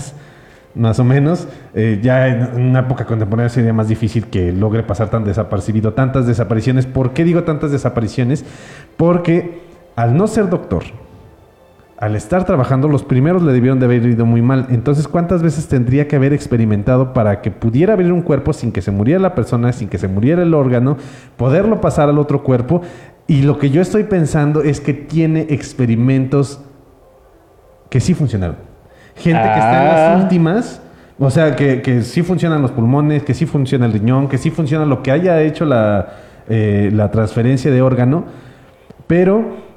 más o menos. Ya en una época contemporánea sería más difícil que logre pasar tan desapercibido tantas desapariciones. ¿Por qué digo tantas desapariciones? Porque al no ser doctor, al estar trabajando, los primeros le debieron de haber ido muy mal. Entonces, ¿cuántas veces tendría que haber experimentado para que pudiera abrir un cuerpo sin que se muriera la persona, sin que se muriera el órgano, poderlo pasar al otro cuerpo? Y lo que yo estoy pensando es que tiene experimentos que sí funcionaron. Gente que está en Ah. las últimas, o sea, que, que sí funcionan los pulmones, que sí funciona el riñón, que sí funciona lo que haya hecho la, eh, la transferencia de órgano, pero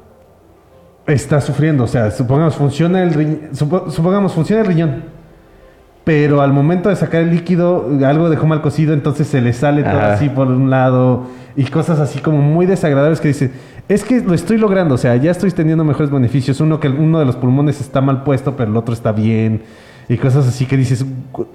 está sufriendo. O sea, supongamos funciona el riñ- supo- supongamos funciona el riñón. Pero al momento de sacar el líquido, algo dejó mal cocido, entonces se le sale todo Ajá. así por un lado y cosas así como muy desagradables que dice, es que lo estoy logrando, o sea, ya estoy teniendo mejores beneficios. Uno que uno de los pulmones está mal puesto, pero el otro está bien y cosas así que dices, "Gu-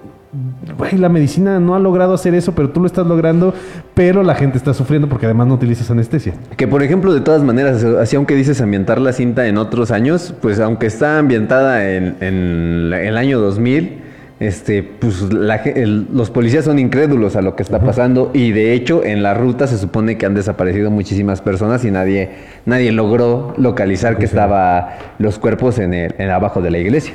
güey, la medicina no ha logrado hacer eso, pero tú lo estás logrando, pero la gente está sufriendo porque además no utilizas anestesia. Que por ejemplo, de todas maneras, así aunque dices ambientar la cinta en otros años, pues aunque está ambientada en, el año 2000, este, pues la el- los policías son incrédulos a lo que está pasando y de hecho en la ruta se supone que han desaparecido muchísimas personas y nadie, nadie logró localizar que estaban los cuerpos en el, en abajo de la iglesia.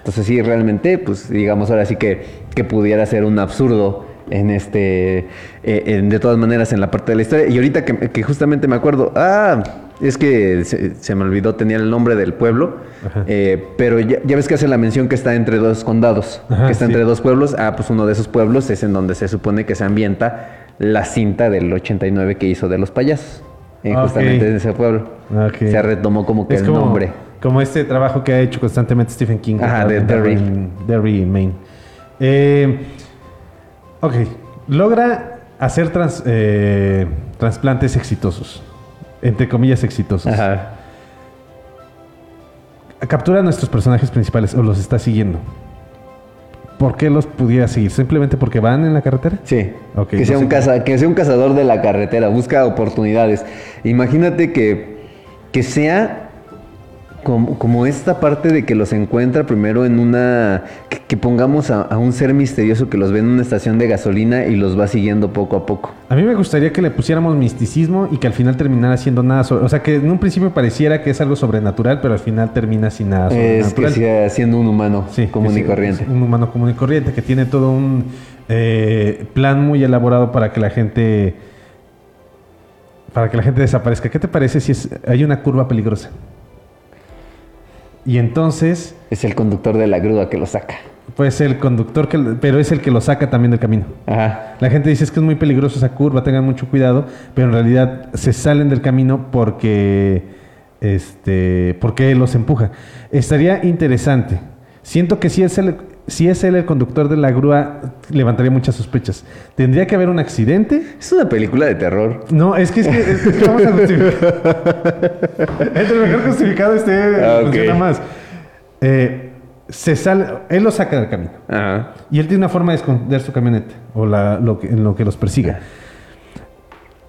Entonces sí, realmente, pues digamos ahora sí que, que pudiera ser un absurdo en este, eh, en- de todas maneras en la parte de la historia. Y ahorita que, que justamente me acuerdo, ah, es que se, se me olvidó, tenía el nombre del pueblo, eh, pero ya, ya ves que hace la mención que está entre dos condados, Ajá, que está sí. entre dos pueblos. Ah, pues uno de esos pueblos es en donde se supone que se ambienta la cinta del 89 que hizo de los payasos. eh, Ok. Justamente en ese pueblo. Ok. Se retomó como que Es el como, nombre. Como este trabajo que ha hecho constantemente Stephen King. Ajá, de Derry. Derry, Maine. Eh, Ok, logra hacer trans- eh, trasplantes exitosos, entre comillas exitosos. Ajá. Captura a nuestros personajes principales o los está siguiendo. ¿Por qué los pudiera seguir? ¿Simplemente porque van en la carretera? Sí. Ok, que, sea no un caza- que sea un cazador de la carretera, busca oportunidades. Imagínate que, que sea como, como esta parte de que los encuentra primero en una... Que, que pongamos a, a un ser misterioso que los ve en una estación de gasolina y los va siguiendo poco a poco. A mí me gustaría que le pusiéramos misticismo y que al final terminara siendo nada sobre... O sea, que en un principio pareciera que es algo sobrenatural, pero al final termina sin nada Es que siga siendo un humano Sí, común y corriente. Un humano común y corriente que tiene todo un eh, plan muy elaborado para que la gente para que la gente desaparezca. ¿Qué te parece si es, hay una curva peligrosa? Y entonces, Es el conductor de la grúa que lo saca. pues el conductor, que, pero es el que lo saca también del camino. Ajá. La gente dice es que es muy peligroso esa curva, tengan mucho cuidado, pero en realidad se salen del camino porque, este, porque él los empuja. Estaría interesante. Siento que si es, el, si es él el conductor de la grúa, levantaría muchas sospechas. Tendría que haber un accidente. Es una película de terror. No, es que, es que, es que vamos a justificar. Entre mejor justificado esté, Ah, ok. funciona más. Eh, se sale, él los saca del camino. Ajá. Y él tiene una forma de esconder su camioneta o la- lo que, en lo que los persiga.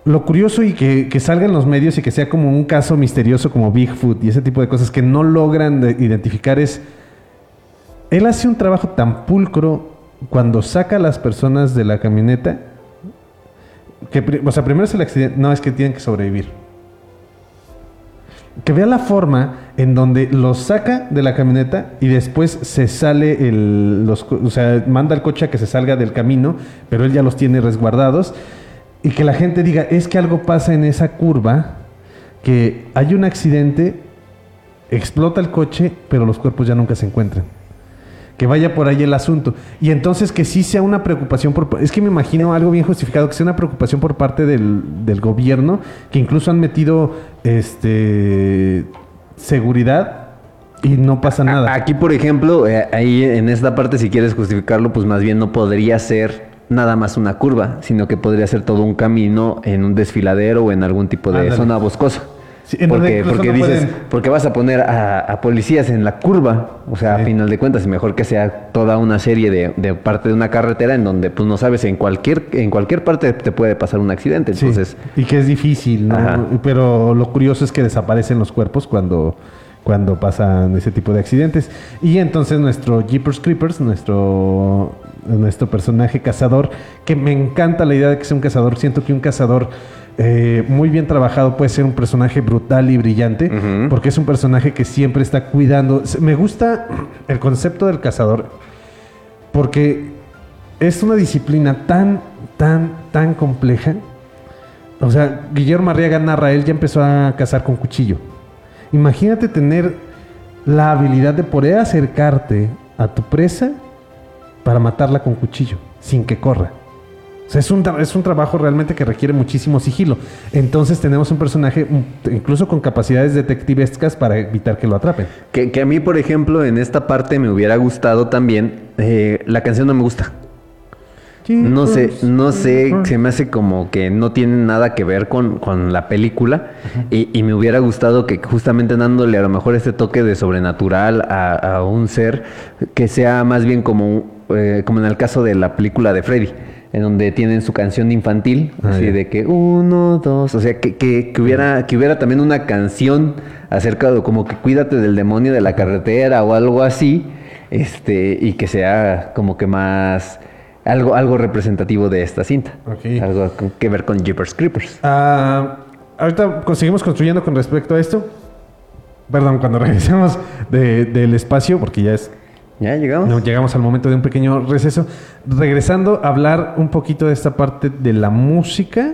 Lo curioso y que, que salga en los medios y que sea como un caso misterioso como Bigfoot y ese tipo de cosas que no logran de- identificar es... Él hace un trabajo tan pulcro cuando saca a las personas de la camioneta que, o sea, primero es el accidente, no es que tienen que sobrevivir. Que vea la forma en donde los saca de la camioneta y después se sale el. Los, o sea, manda al coche a que se salga del camino, pero él ya los tiene resguardados. Y que la gente diga, es que algo pasa en esa curva, que hay un accidente, explota el coche, pero los cuerpos ya nunca se encuentran. Que vaya por ahí el asunto. Y entonces que sí sea una preocupación por... Es que me imagino algo bien justificado, que sea una preocupación por parte del, del gobierno, que incluso han metido este seguridad y no pasa nada. Aquí, por ejemplo, eh, ahí en esta parte, si quieres justificarlo, pues más bien no podría ser nada más una curva, sino que podría ser todo un camino en un desfiladero o en algún tipo de Ándale. zona boscosa. Sí, en donde porque porque no dices, pueden- porque vas a poner a, a policías en la curva, o sea, Sí. a final de cuentas, mejor que sea toda una serie de, de parte de una carretera en donde pues no sabes en cualquier en cualquier parte te puede pasar un accidente, Sí, entonces y que es difícil, ¿no? Ajá. Pero lo curioso es que desaparecen los cuerpos cuando, cuando pasan ese tipo de accidentes. Y entonces nuestro Jeepers Creepers, nuestro, nuestro personaje cazador, que me encanta la idea de que sea un cazador, siento que un cazador eh, muy bien trabajado puede ser un personaje brutal y brillante, porque es un personaje que siempre está cuidando. Me gusta el concepto del cazador, porque es una disciplina tan, tan, tan compleja. O sea, Guillermo Arriaga narra, él ya empezó a cazar con cuchillo. Imagínate tener la habilidad de poder acercarte a tu presa para matarla con cuchillo, sin que corra. O sea, es un, es un trabajo realmente que requiere muchísimo sigilo. Entonces tenemos un personaje mm, incluso con capacidades detectivescas para evitar que lo atrapen. que, que a mí, por ejemplo, en esta parte me hubiera gustado también, eh, la canción no me gusta. No sé, no sé, se me hace como que no tiene nada que ver con, con la película y, y me hubiera gustado que justamente dándole a lo mejor este toque de sobrenatural a, a un ser que sea más bien como, eh, como en el caso de la película de Freddy, en donde tienen su canción infantil, Ah, así de que uno, dos, o sea, que, que, que hubiera, que hubiera también una canción acerca de como que cuídate del demonio de la carretera o algo así, este, y que sea como que más algo, algo representativo de esta cinta. Algo que ver con Jeepers Creepers. Ah, ahorita seguimos construyendo con respecto a esto. Perdón, cuando regresemos de- del espacio, porque ya es ¿Ya llegamos? No, llegamos al momento de un pequeño receso. Regresando a hablar un poquito de esta parte de la música,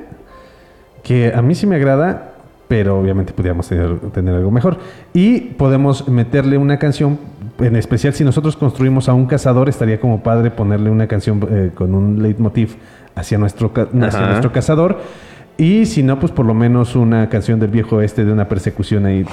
que a mí sí me agrada, pero obviamente podríamos tener, tener algo mejor. Y podemos meterle una canción, en especial si nosotros construimos a un cazador, estaría como padre ponerle una canción eh, con un leitmotiv hacia nuestro, hacia nuestro cazador. Y si no, pues por lo menos una canción del viejo este de una persecución ahí.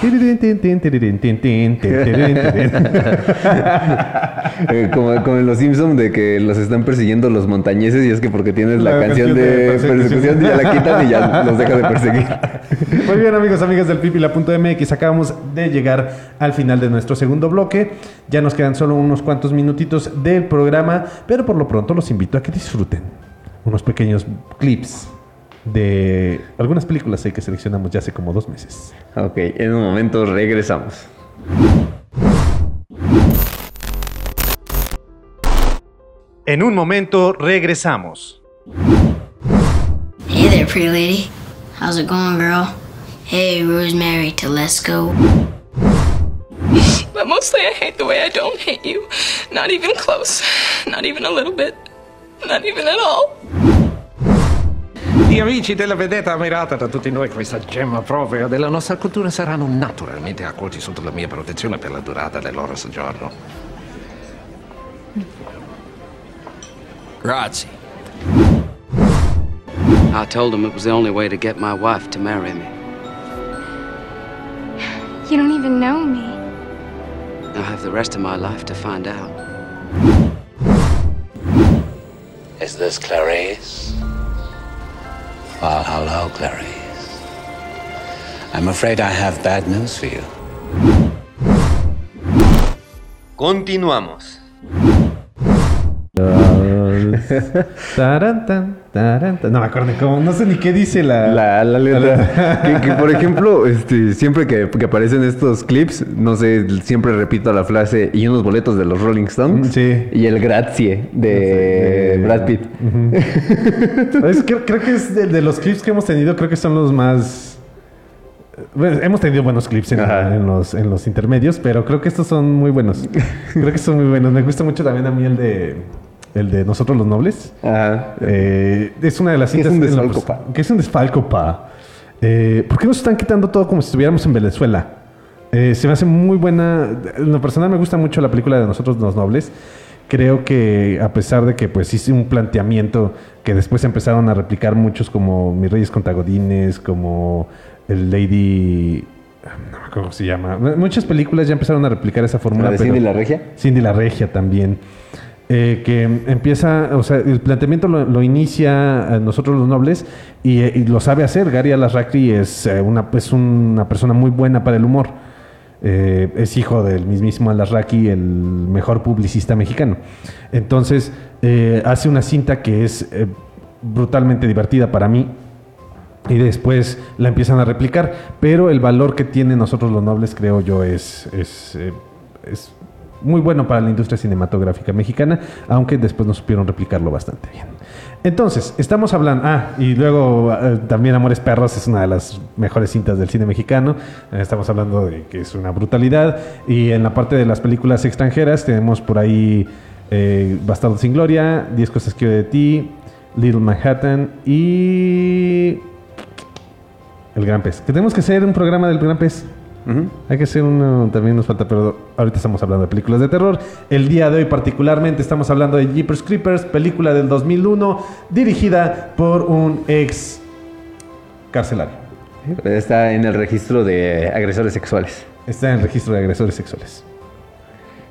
Como, como en los Simpsons de que los están persiguiendo los montañeses y es que porque tienes la, La canción canción de, de persecución. persecución. y ya la quitan y ya los dejas de perseguir. Muy bien, amigos, amigas del pipila.mx, acabamos de llegar al final de nuestro segundo bloque. Ya nos quedan solo unos cuantos minutitos del programa, pero por lo pronto los invito a que disfruten unos pequeños clips de algunas películas ahí que seleccionamos ya hace como dos meses. Ok, en un momento regresamos. En un momento regresamos. Hey there, pretty lady. How's it going, girl? Hey, Rosemary Telesco. But mostly I hate the way I don't hate you. Not even close. Not even a little bit. Not even at all. Gli amici della vedetta ammirata da tutti noi, questa gemma propria della nostra cultura saranno naturalmente accolti sotto la mia protezione per la durata del loro soggiorno. Grazie. I told him it was the only way to get my wife to marry me. You don't even know me. I have the rest of my life to find out. Is this Clarice? Well, hello, Clarice. I'm afraid I have bad news for you. Continuamos. Taran, tan, taran, tan. No me acuerdo cómo, no sé ni qué dice la, La, la letra. que, que, por ejemplo, este, siempre que, que aparecen estos clips, no sé, siempre repito la frase y unos boletos de los Rolling Stones. Sí. Y el grazie de Brad Pitt. Es creo que es de, de los clips que hemos tenido, creo que son los más. Bueno, hemos tenido buenos clips en, en los, en los intermedios, pero creo que estos son muy buenos. Creo que son muy buenos. Me gusta mucho también a mí el de. El de Nosotros los Nobles. Eh, es una de las Que es cintas un desfalco, pers- Que es un desfalco, pa. Eh, ¿Por qué nos están quitando todo como si estuviéramos en Venezuela? Eh, se me hace muy buena. En lo personal me gusta mucho la película de Nosotros los Nobles. Creo que a pesar de que pues hice un planteamiento que después empezaron a replicar muchos como Mis Reyes contra Godines, como el Lady... No me acuerdo cómo se llama. Muchas películas ya empezaron a replicar esa fórmula. ¿La de pero- Cindy la Regia? Cindy la Regia también. Eh, que empieza, o sea, el planteamiento lo, inicia a nosotros los nobles y, eh, y lo sabe hacer. Gary Alasracri es, eh, una, es una persona muy buena para el humor. Eh, es hijo del mismísimo Alasraqui, el mejor publicista mexicano. Entonces, eh, hace una cinta que es eh, brutalmente divertida para mí. Y después la empiezan a replicar. Pero el valor que tienen nosotros los nobles, creo yo, es, es, eh, es muy bueno para la industria cinematográfica mexicana, aunque después no supieron replicarlo bastante bien. Entonces, estamos hablando. Ah, y luego eh, también Amores Perros es una de las mejores cintas del cine mexicano. Eh, estamos hablando de que es una brutalidad. Y en la parte de las películas extranjeras tenemos por ahí eh, Bastardo sin Gloria, 10 cosas que de ti, Little Manhattan y. El Gran Pez. Que tenemos que hacer un programa del Gran Pez. Hay que hacer uno, también nos falta, pero ahorita estamos hablando de películas de terror. El día de hoy particularmente estamos hablando de Jeepers Creepers, película del 2001, dirigida por un ex carcelario. Está en el registro de agresores sexuales. Está en el registro de agresores sexuales.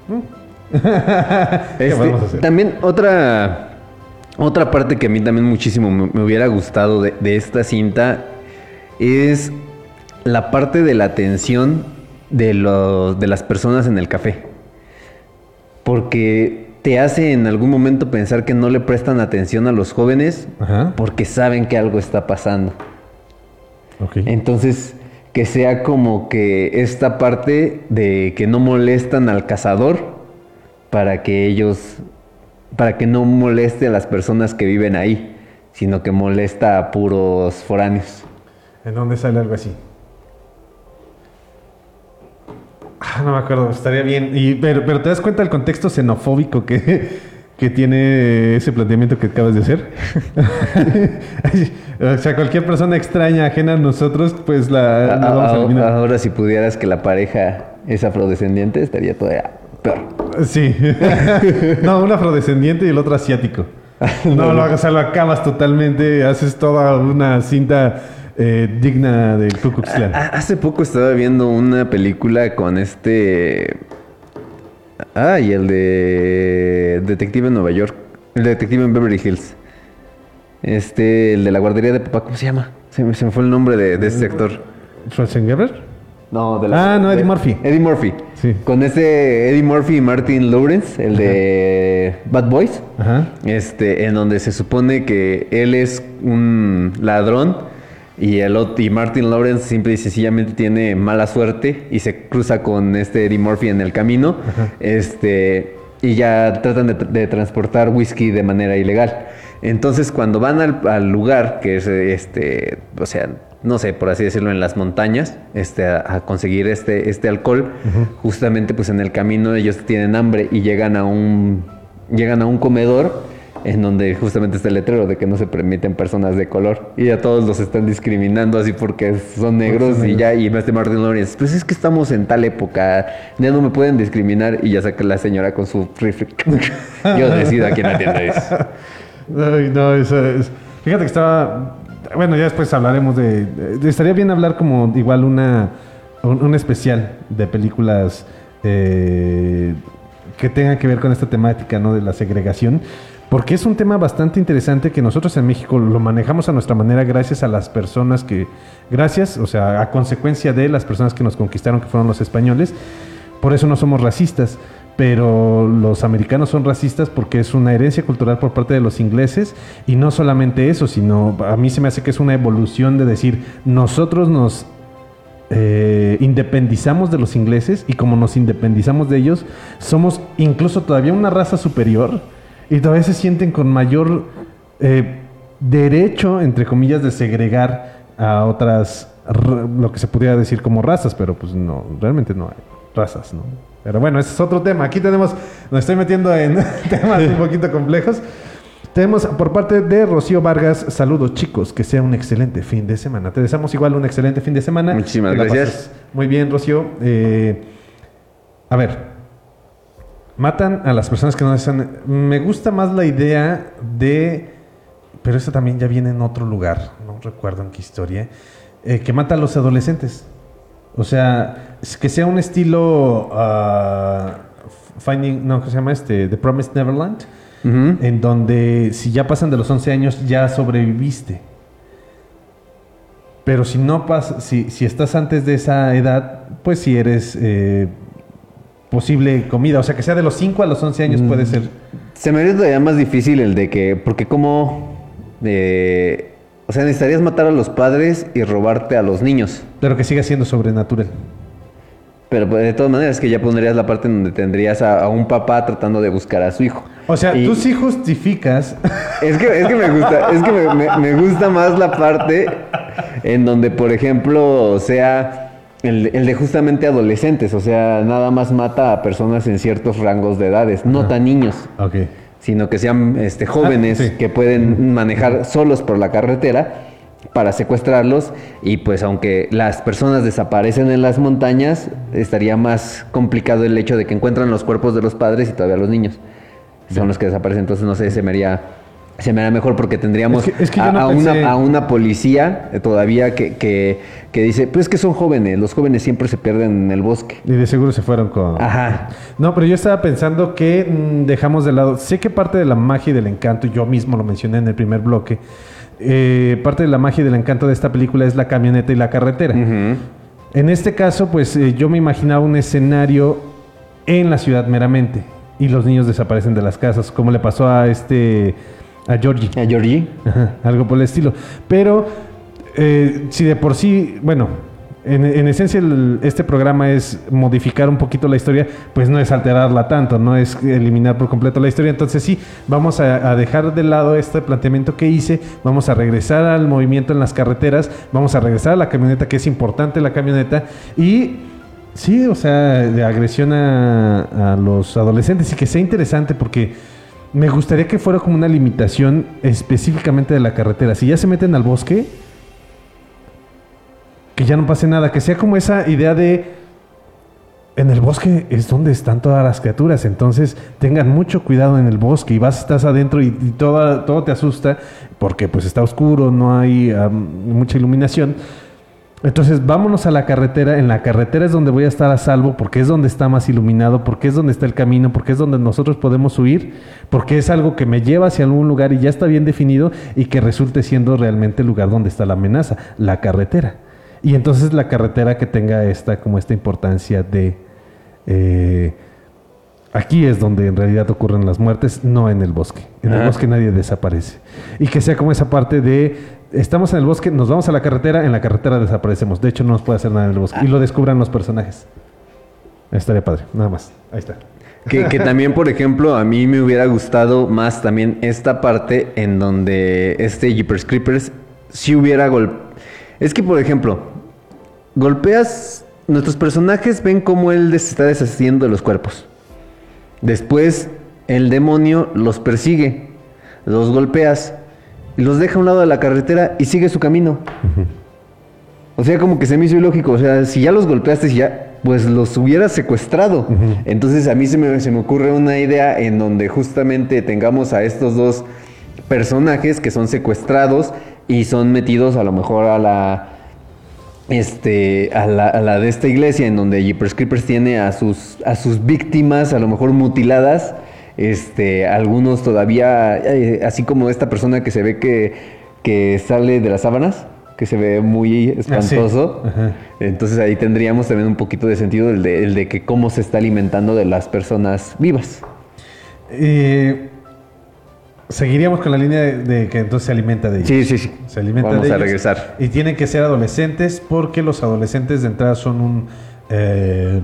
¿Qué Este, podemos hacer? También otra, otra parte que a mí también muchísimo me, me hubiera gustado de, de esta cinta es la parte de la atención de, los, de las personas en el café. Porque te hace en algún momento pensar que no le prestan atención a los jóvenes porque saben que algo está pasando. Entonces, que sea como que esta parte de que no molestan al cazador para que ellos, para que no moleste a las personas que viven ahí, sino que molesta a puros foráneos. ¿En dónde sale algo así? no me acuerdo, estaría bien. Y, pero, pero te das cuenta del contexto xenofóbico que, que tiene ese planteamiento que acabas de hacer. o sea, cualquier persona extraña, ajena a nosotros, pues la, la vamos a A- a- eliminar. ahora si pudieras que la pareja es afrodescendiente, estaría todavía peor. Sí. no, un afrodescendiente y el otro asiático. no, lo, o sea, lo acabas totalmente, haces toda una cinta eh, digna del Ku Klux Klan. A- Hace poco estaba viendo una película con este. Ah, y el de Detective en Nueva York. El Detective en Beverly Hills. Este, el de la guardería de papá, ¿cómo se llama? Se me, se me fue el nombre de, de ese actor. ¿Schwarzenegger? No, de Ah, no, Eddie de- Murphy. Eddie Murphy. Sí. Con ese Eddie Murphy y Martin Lawrence, el de Bad Boys. Ajá. Este, en donde se supone que él es un ladrón y el y Martin Lawrence simple y sencillamente tiene mala suerte y se cruza con este Eddie Murphy en el camino. Este, y ya tratan de, de transportar whisky de manera ilegal. Entonces, cuando van al, al lugar, que es este, o sea, no sé, por así decirlo, en las montañas, este, a, a conseguir este, este alcohol, justamente pues en el camino ellos tienen hambre y llegan a un, llegan a un comedor en donde justamente está el letrero de que no se permiten personas de color y a todos los están discriminando así porque son negros y ya y este Martin Lawrence pues es que estamos en tal época ya no me pueden discriminar y ya saca la señora con su rifle yo decido a quién atiende eso Ay, no, eso es. Fíjate que estaba. Bueno, ya después hablaremos de. de- estaría bien hablar como igual una. Un, un especial de películas eh, que tengan que ver con esta temática, ¿no? De la segregación. Porque es un tema bastante interesante que nosotros en México lo manejamos a nuestra manera gracias a las personas que. Gracias, o sea, a consecuencia de las personas que nos conquistaron, que fueron los españoles. Por eso no somos racistas. Pero los americanos son racistas porque es una herencia cultural por parte de los ingleses. Y no solamente eso, sino a mí se me hace que es una evolución de decir, nosotros nos eh, independizamos de los ingleses y como nos independizamos de ellos, somos incluso todavía una raza superior y todavía se sienten con mayor eh, derecho, entre comillas, de segregar a otras, ra- lo que se pudiera decir como razas, pero pues no, realmente no hay razas, ¿no? Pero bueno, ese es otro tema. Aquí tenemos, nos estoy metiendo en temas un poquito complejos. Tenemos por parte de Rocío Vargas, saludos chicos, que sea un excelente fin de semana. Te deseamos igual un excelente fin de semana. Muchísimas gracias. Muy bien, Rocío. Eh, a ver, matan a las personas que no están... Me gusta más la idea de... Pero eso también ya viene en otro lugar, no recuerdo en qué historia, eh, que mata a los adolescentes. O sea, que sea un estilo... ah, Finding, no, ¿qué se llama este? The Promised Neverland en donde si ya pasan de los 11 años ya sobreviviste. Pero si no pasa, si, si estás antes de esa edad, pues si eres eh, posible comida. O sea, que sea de los 5 a los 11 años Mm. puede ser. se me haría todavía más difícil el de que porque como eh, o sea necesitarías matar a los padres y robarte a los niños Pero que siga siendo sobrenatural. pero pues, de todas maneras que ya pondrías la parte en donde tendrías a, a un papá tratando de buscar a su hijo O sea, Y- tú sí justificas. Es que, es que me gusta, es que me, me- me gusta más la parte en donde, por ejemplo, sea el, el de justamente adolescentes, o sea, nada más mata a personas en ciertos rangos de edades, no tan niños, sino que sean este, jóvenes Ah, sí. que pueden manejar solos por la carretera para secuestrarlos y pues aunque las personas desaparecen en las montañas, estaría más complicado el hecho de que encuentran los cuerpos de los padres y todavía los niños son los que desaparecen. Entonces, no sé, se me haría, se me haría mejor porque tendríamos Es que- es que yo a, no a pensé- una, a una policía eh, todavía que, que, que dice, pues es que son jóvenes, los jóvenes siempre se pierden en el bosque. Y de seguro se fueron con. Ajá. No, pero yo estaba pensando que mm, dejamos de lado. Sé que parte de la magia y del encanto, yo mismo lo mencioné en el primer bloque. eh, parte de la magia y del encanto de esta película es la camioneta y la carretera. En este caso, pues eh, yo me imaginaba un escenario en la ciudad meramente. Y los niños desaparecen de las casas, como le pasó a este. A Georgie. A Georgie. Ajá, algo por el estilo. Pero eh, si de por sí, bueno, en, en esencia el- este programa es modificar un poquito la historia, pues no es alterarla tanto, no es eliminar por completo la historia. Entonces sí, vamos a, a dejar de lado este planteamiento que hice, vamos a regresar al movimiento en las carreteras, vamos a regresar a la camioneta, que es importante la camioneta, y sí, o sea, de agresión a, a los adolescentes y que sea interesante porque... Me gustaría que fuera como una limitación específicamente de la carretera. Si ya se meten al bosque, que ya no pase nada. Que sea como esa idea de en el bosque es donde están todas las criaturas. Entonces, tengan mucho cuidado en el bosque. Y vas, estás adentro y, todo, todo te asusta porque pues está oscuro, no hay mucha iluminación. Entonces, vámonos a la carretera. En la carretera es donde voy a estar a salvo porque es donde está más iluminado, porque es donde está el camino, porque es donde nosotros podemos huir, porque es algo que me lleva hacia algún lugar y ya está bien definido y que resulte siendo realmente el lugar donde está la amenaza, la carretera. Y entonces la carretera que tenga esta, como esta importancia de... eh, aquí es donde en realidad ocurren las muertes, no en el bosque. En el Ajá. bosque nadie desaparece. Y que sea como esa parte de... Estamos en el bosque, nos vamos a la carretera, en la carretera desaparecemos. De hecho, no nos puede hacer nada en el bosque. Y lo descubran los personajes. Estaría padre, nada más. Ahí está. Que, que también, por ejemplo, a mí me hubiera gustado más también esta parte en donde este Jeepers Creepers si hubiera gol... Es que, por ejemplo, golpeas... Nuestros personajes ven cómo él se está deshaciendo de los cuerpos. Después, el demonio los persigue, los golpeas, los deja a un lado de la carretera y sigue su camino. O sea, como que se me hizo ilógico. O sea, si ya los golpeaste, si ya, pues los hubieras secuestrado. Entonces a mí se me, se me ocurre una idea en donde justamente tengamos a estos dos personajes que son secuestrados y son metidos a lo mejor a la este a la, a la de esta iglesia en donde Jeepers Creepers tiene a sus a sus víctimas a lo mejor mutiladas este algunos todavía eh, así como esta persona que se ve que que sale de las sábanas que se ve muy espantoso Ajá. entonces ahí tendríamos también un poquito de sentido el de, el de que cómo se está alimentando de las personas vivas Eh, seguiríamos con la línea de, de que entonces se alimenta de ellos. Sí, sí, sí. Se alimenta Vamos de a ellos. regresar. Y tienen que ser adolescentes porque los adolescentes de entrada son un... eh,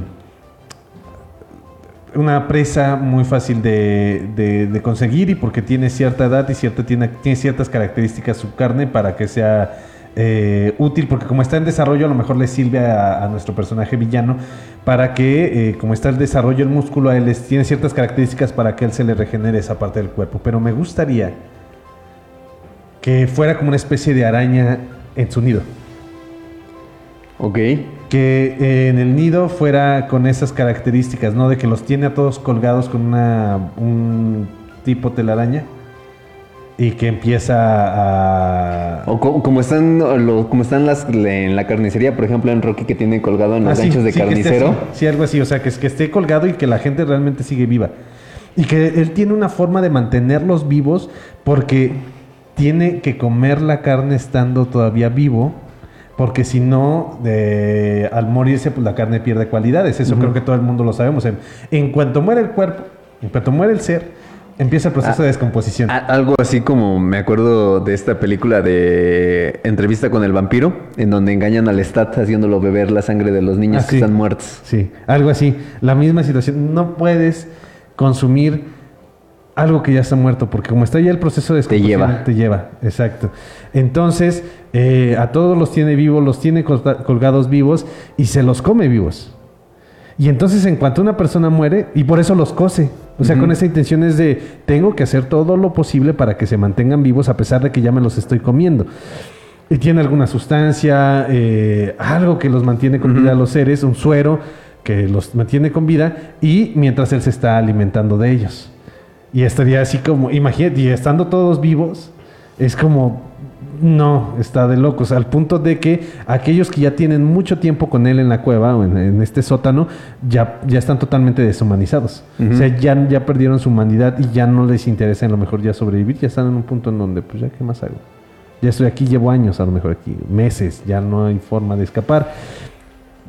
una presa muy fácil de, de- conseguir y porque tiene cierta edad y cierta, tiene, tiene ciertas características su carne para que sea eh, útil, porque como está en desarrollo a lo mejor le sirve a, nuestro personaje villano para que, eh, como está el desarrollo el músculo, a él tiene ciertas características para que él se le regenere esa parte del cuerpo. Pero me gustaría que fuera como una especie de araña en su nido. Ok. Que eh, en el nido fuera con esas características, ¿no? De que los tiene a todos colgados con una, un tipo telaraña y que empieza a... O co- como están, lo- como están las en la carnicería, por ejemplo, en Rocky que tiene colgado en los Ah, sí, ganchos de sí, que esté carnicero. Sí, algo así, o sea, que, que esté colgado y que la gente realmente sigue viva. Y que él tiene una forma de mantenerlos vivos porque tiene que comer la carne estando todavía vivo. Porque si no, de- al morirse, pues la carne pierde cualidades. Eso creo que todo el mundo lo sabemos. En, en cuanto muere el cuerpo, en cuanto muere el ser, empieza el proceso Ah, de descomposición. A- Algo así como me acuerdo de esta película de Entrevista con el vampiro, en donde engañan al Stat haciéndolo beber la sangre de los niños Ah, que sí. están muertos. Sí, algo así. La misma situación. No puedes consumir algo que ya está muerto, porque como está ya el proceso de descomposición, lleva. Te lleva, exacto. Entonces, eh, a todos los tiene vivos, los tiene colga- colgados vivos y se los come vivos. Y entonces, en cuanto una persona muere, y por eso los cose. O sea, con esa intención es de, tengo que hacer todo lo posible para que se mantengan vivos a pesar de que ya me los estoy comiendo. Y tiene alguna sustancia, eh, algo que los mantiene con vida a los seres, un suero que los mantiene con vida, y mientras él se está alimentando de ellos. Y estaría así como, imagínate, y estando todos vivos, es como, no, está de locos, al punto de que aquellos que ya tienen mucho tiempo con él en la cueva o en, en este sótano, ya, ya están totalmente deshumanizados. O sea, ya, ya perdieron su humanidad y ya no les interesa a lo mejor ya sobrevivir, ya están en un punto en donde, pues ya, ¿qué más hago? Ya estoy aquí, llevo años a lo mejor aquí, meses, ya no hay forma de escapar.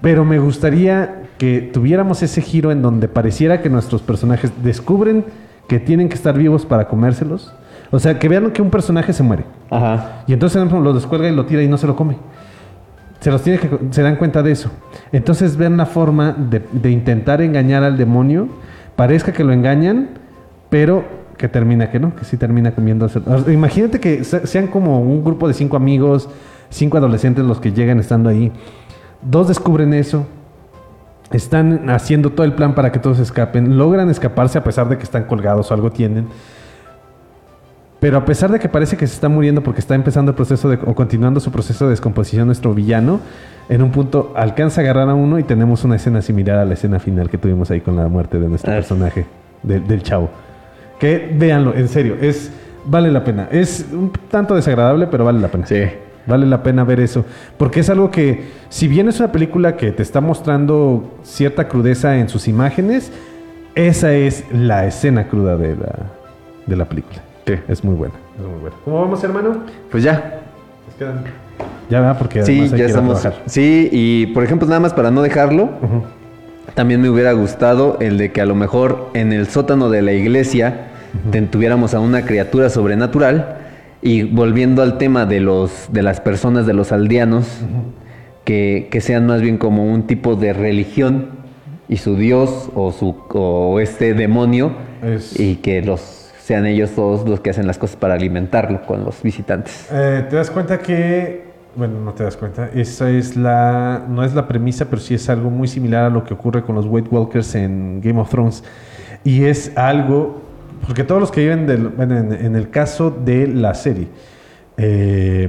Pero me gustaría que tuviéramos ese giro en donde pareciera que nuestros personajes descubren que tienen que estar vivos para comérselos. O sea, que vean que un personaje se muere. Ajá. Y entonces lo descuelga y lo tira y no se lo come. Se, los tiene que, se dan cuenta de eso. Entonces ven la forma de, de intentar engañar al demonio. Parezca que lo engañan, pero que termina que no, que sí termina comiendo. Imagínate que se- sean como un grupo de cinco amigos, cinco adolescentes los que llegan estando ahí. Dos descubren eso, están haciendo todo el plan para que todos escapen, logran escaparse a pesar de que están colgados o algo tienen. Pero a pesar de que parece que se está muriendo porque está empezando el proceso de, o continuando su proceso de descomposición nuestro villano, en un punto alcanza a agarrar a uno y tenemos una escena similar a la escena final que tuvimos ahí con la muerte de nuestro Ah. personaje, de- del chavo. Que véanlo, en serio, es vale la pena. Es un tanto desagradable, pero vale la pena. Sí. Vale la pena ver eso. Porque es algo que, si bien es una película que te está mostrando cierta crudeza en sus imágenes, esa es la escena cruda de la, de la película. Sí. Es muy buena. Es muy buena. ¿Cómo vamos, hermano? Pues ya. Ya va, porque Sí, ya estamos. Sí, y por ejemplo, nada más para no dejarlo, también me hubiera gustado el de que a lo mejor en el sótano de la iglesia ten- tuviéramos a una criatura sobrenatural y volviendo al tema de los de las personas de los aldeanos que, que sean más bien como un tipo de religión y su dios o su o este demonio Es- y que los sean ellos todos los que hacen las cosas para alimentarlo con los visitantes. Eh, te das cuenta que, bueno, no te das cuenta, esa es la, no es la premisa, pero sí es algo muy similar a lo que ocurre con los White Walkers en Game of Thrones. Y es algo, porque todos los que viven del, bueno, en, en el caso de la serie, eh,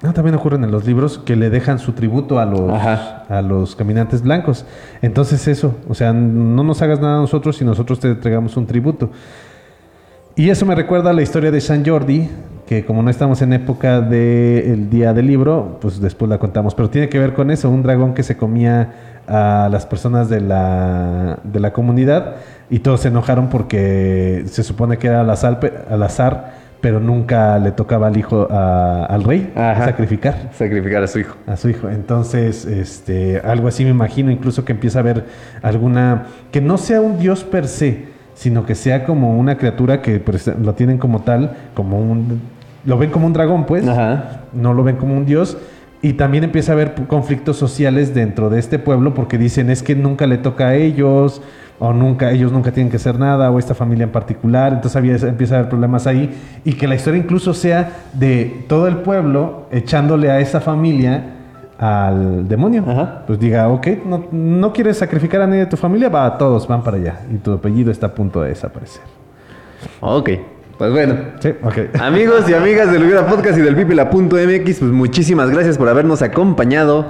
no, también ocurren en los libros que le dejan su tributo a los, Ajá. a los caminantes blancos. Entonces eso, o sea, no nos hagas nada a nosotros y nosotros te entregamos un tributo. Y eso me recuerda a la historia de San Jordi, que como no estamos en época del día del libro, pues después la contamos. Pero tiene que ver con eso, un dragón que se comía a las personas de la, de la comunidad y todos se enojaron porque se supone que era al azar, al azar pero nunca le tocaba al hijo, a- al rey, Ajá. sacrificar Sacrificar a su hijo. a su hijo. Entonces, este, algo así me imagino, incluso que empieza a haber alguna, que no sea un dios per se, sino que sea como una criatura que pues, lo tienen como tal, como un, lo ven como un dragón, pues, Ajá. no lo ven como un dios. Y también empieza a haber conflictos sociales dentro de este pueblo porque dicen es que nunca le toca a ellos o nunca ellos nunca tienen que hacer nada o esta familia en particular, entonces había, empieza a haber problemas ahí y que la historia incluso sea de todo el pueblo echándole a esa familia al demonio. Pues diga, ok, no, no quieres sacrificar a nadie de tu familia, va, todos van para allá y tu apellido está a punto de desaparecer. Ok. Pues bueno. Sí. Amigos y amigas del Hubiera Podcast y del Pipila.mx, pues muchísimas gracias por habernos acompañado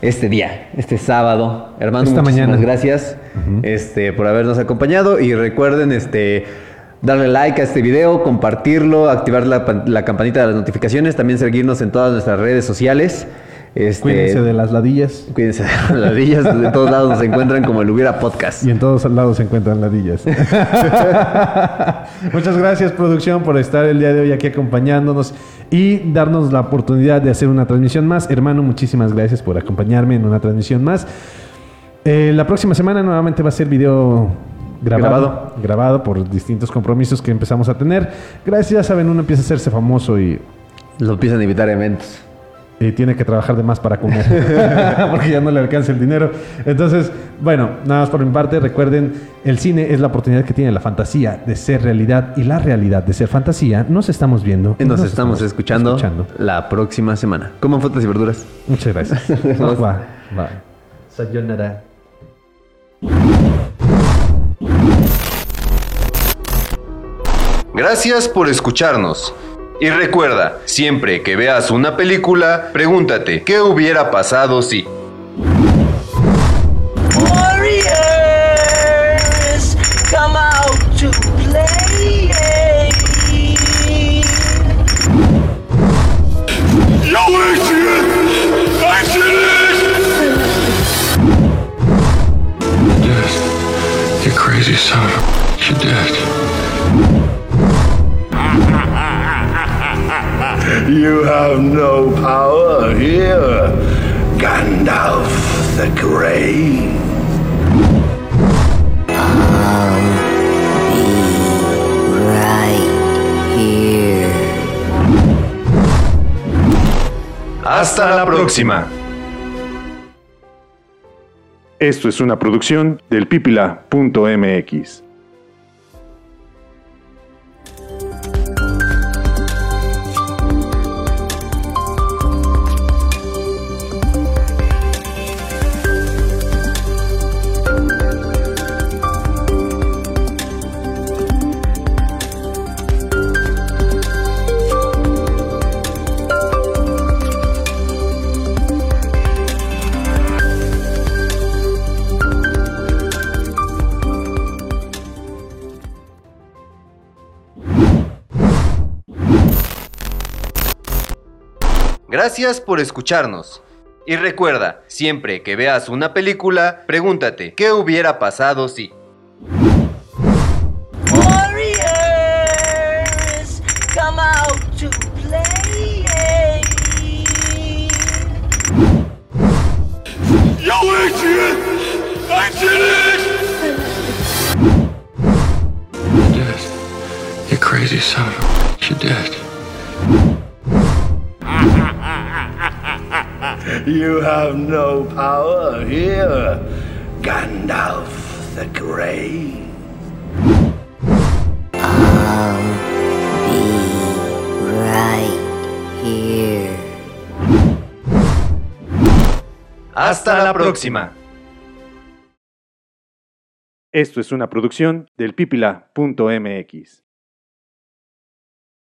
este día, este sábado. Hermano, Esta muchísimas mañana. gracias este, por habernos acompañado. Y recuerden este, darle like a este video, compartirlo, activar la campanita de las notificaciones, también seguirnos en todas nuestras redes sociales. Este, Cuídense de las ladillas. Cuídense de las ladillas. De todos lados nos encuentran como el Hubiera Podcast. Y en todos lados se encuentran ladillas. Muchas gracias, producción, por estar el día de hoy aquí acompañándonos y darnos la oportunidad de hacer una transmisión más. Hermano, muchísimas gracias por acompañarme en una transmisión más. Eh, la próxima semana nuevamente va a ser video grabado, Grabado. grabado por distintos compromisos que empezamos a tener. Gracias, ya saben, uno empieza a hacerse famoso y Lo empiezan a invitar a eventos. Y tiene que trabajar de más para comer porque ya no le alcanza el dinero. Entonces, bueno, nada más por mi parte, recuerden, el cine es la oportunidad que tiene la fantasía de ser realidad y la realidad de ser fantasía. Nos estamos viendo. Y nos estamos escuchando, la próxima semana. Coman frutas y verduras. Muchas gracias. Nos va, va. Sayonara. Gracias por escucharnos. Y recuerda, siempre que veas una película, pregúntate, ¿qué hubiera pasado si? Warriors, come out to play. ¡No accident! ¡Accident! You crazy son. You're dead. You have no power here, Gandalf the Grey. Hasta la próxima. Esto es una producción del pipila.mx. Gracias por escucharnos. Y recuerda, siempre que veas una película, pregúntate, ¿qué hubiera pasado si? Warriors, come out to play. Yo! I did it! Did. You have no power here, Gandalf the Grey. Right here. Hasta la próxima. Esto es una producción del pipila.mx.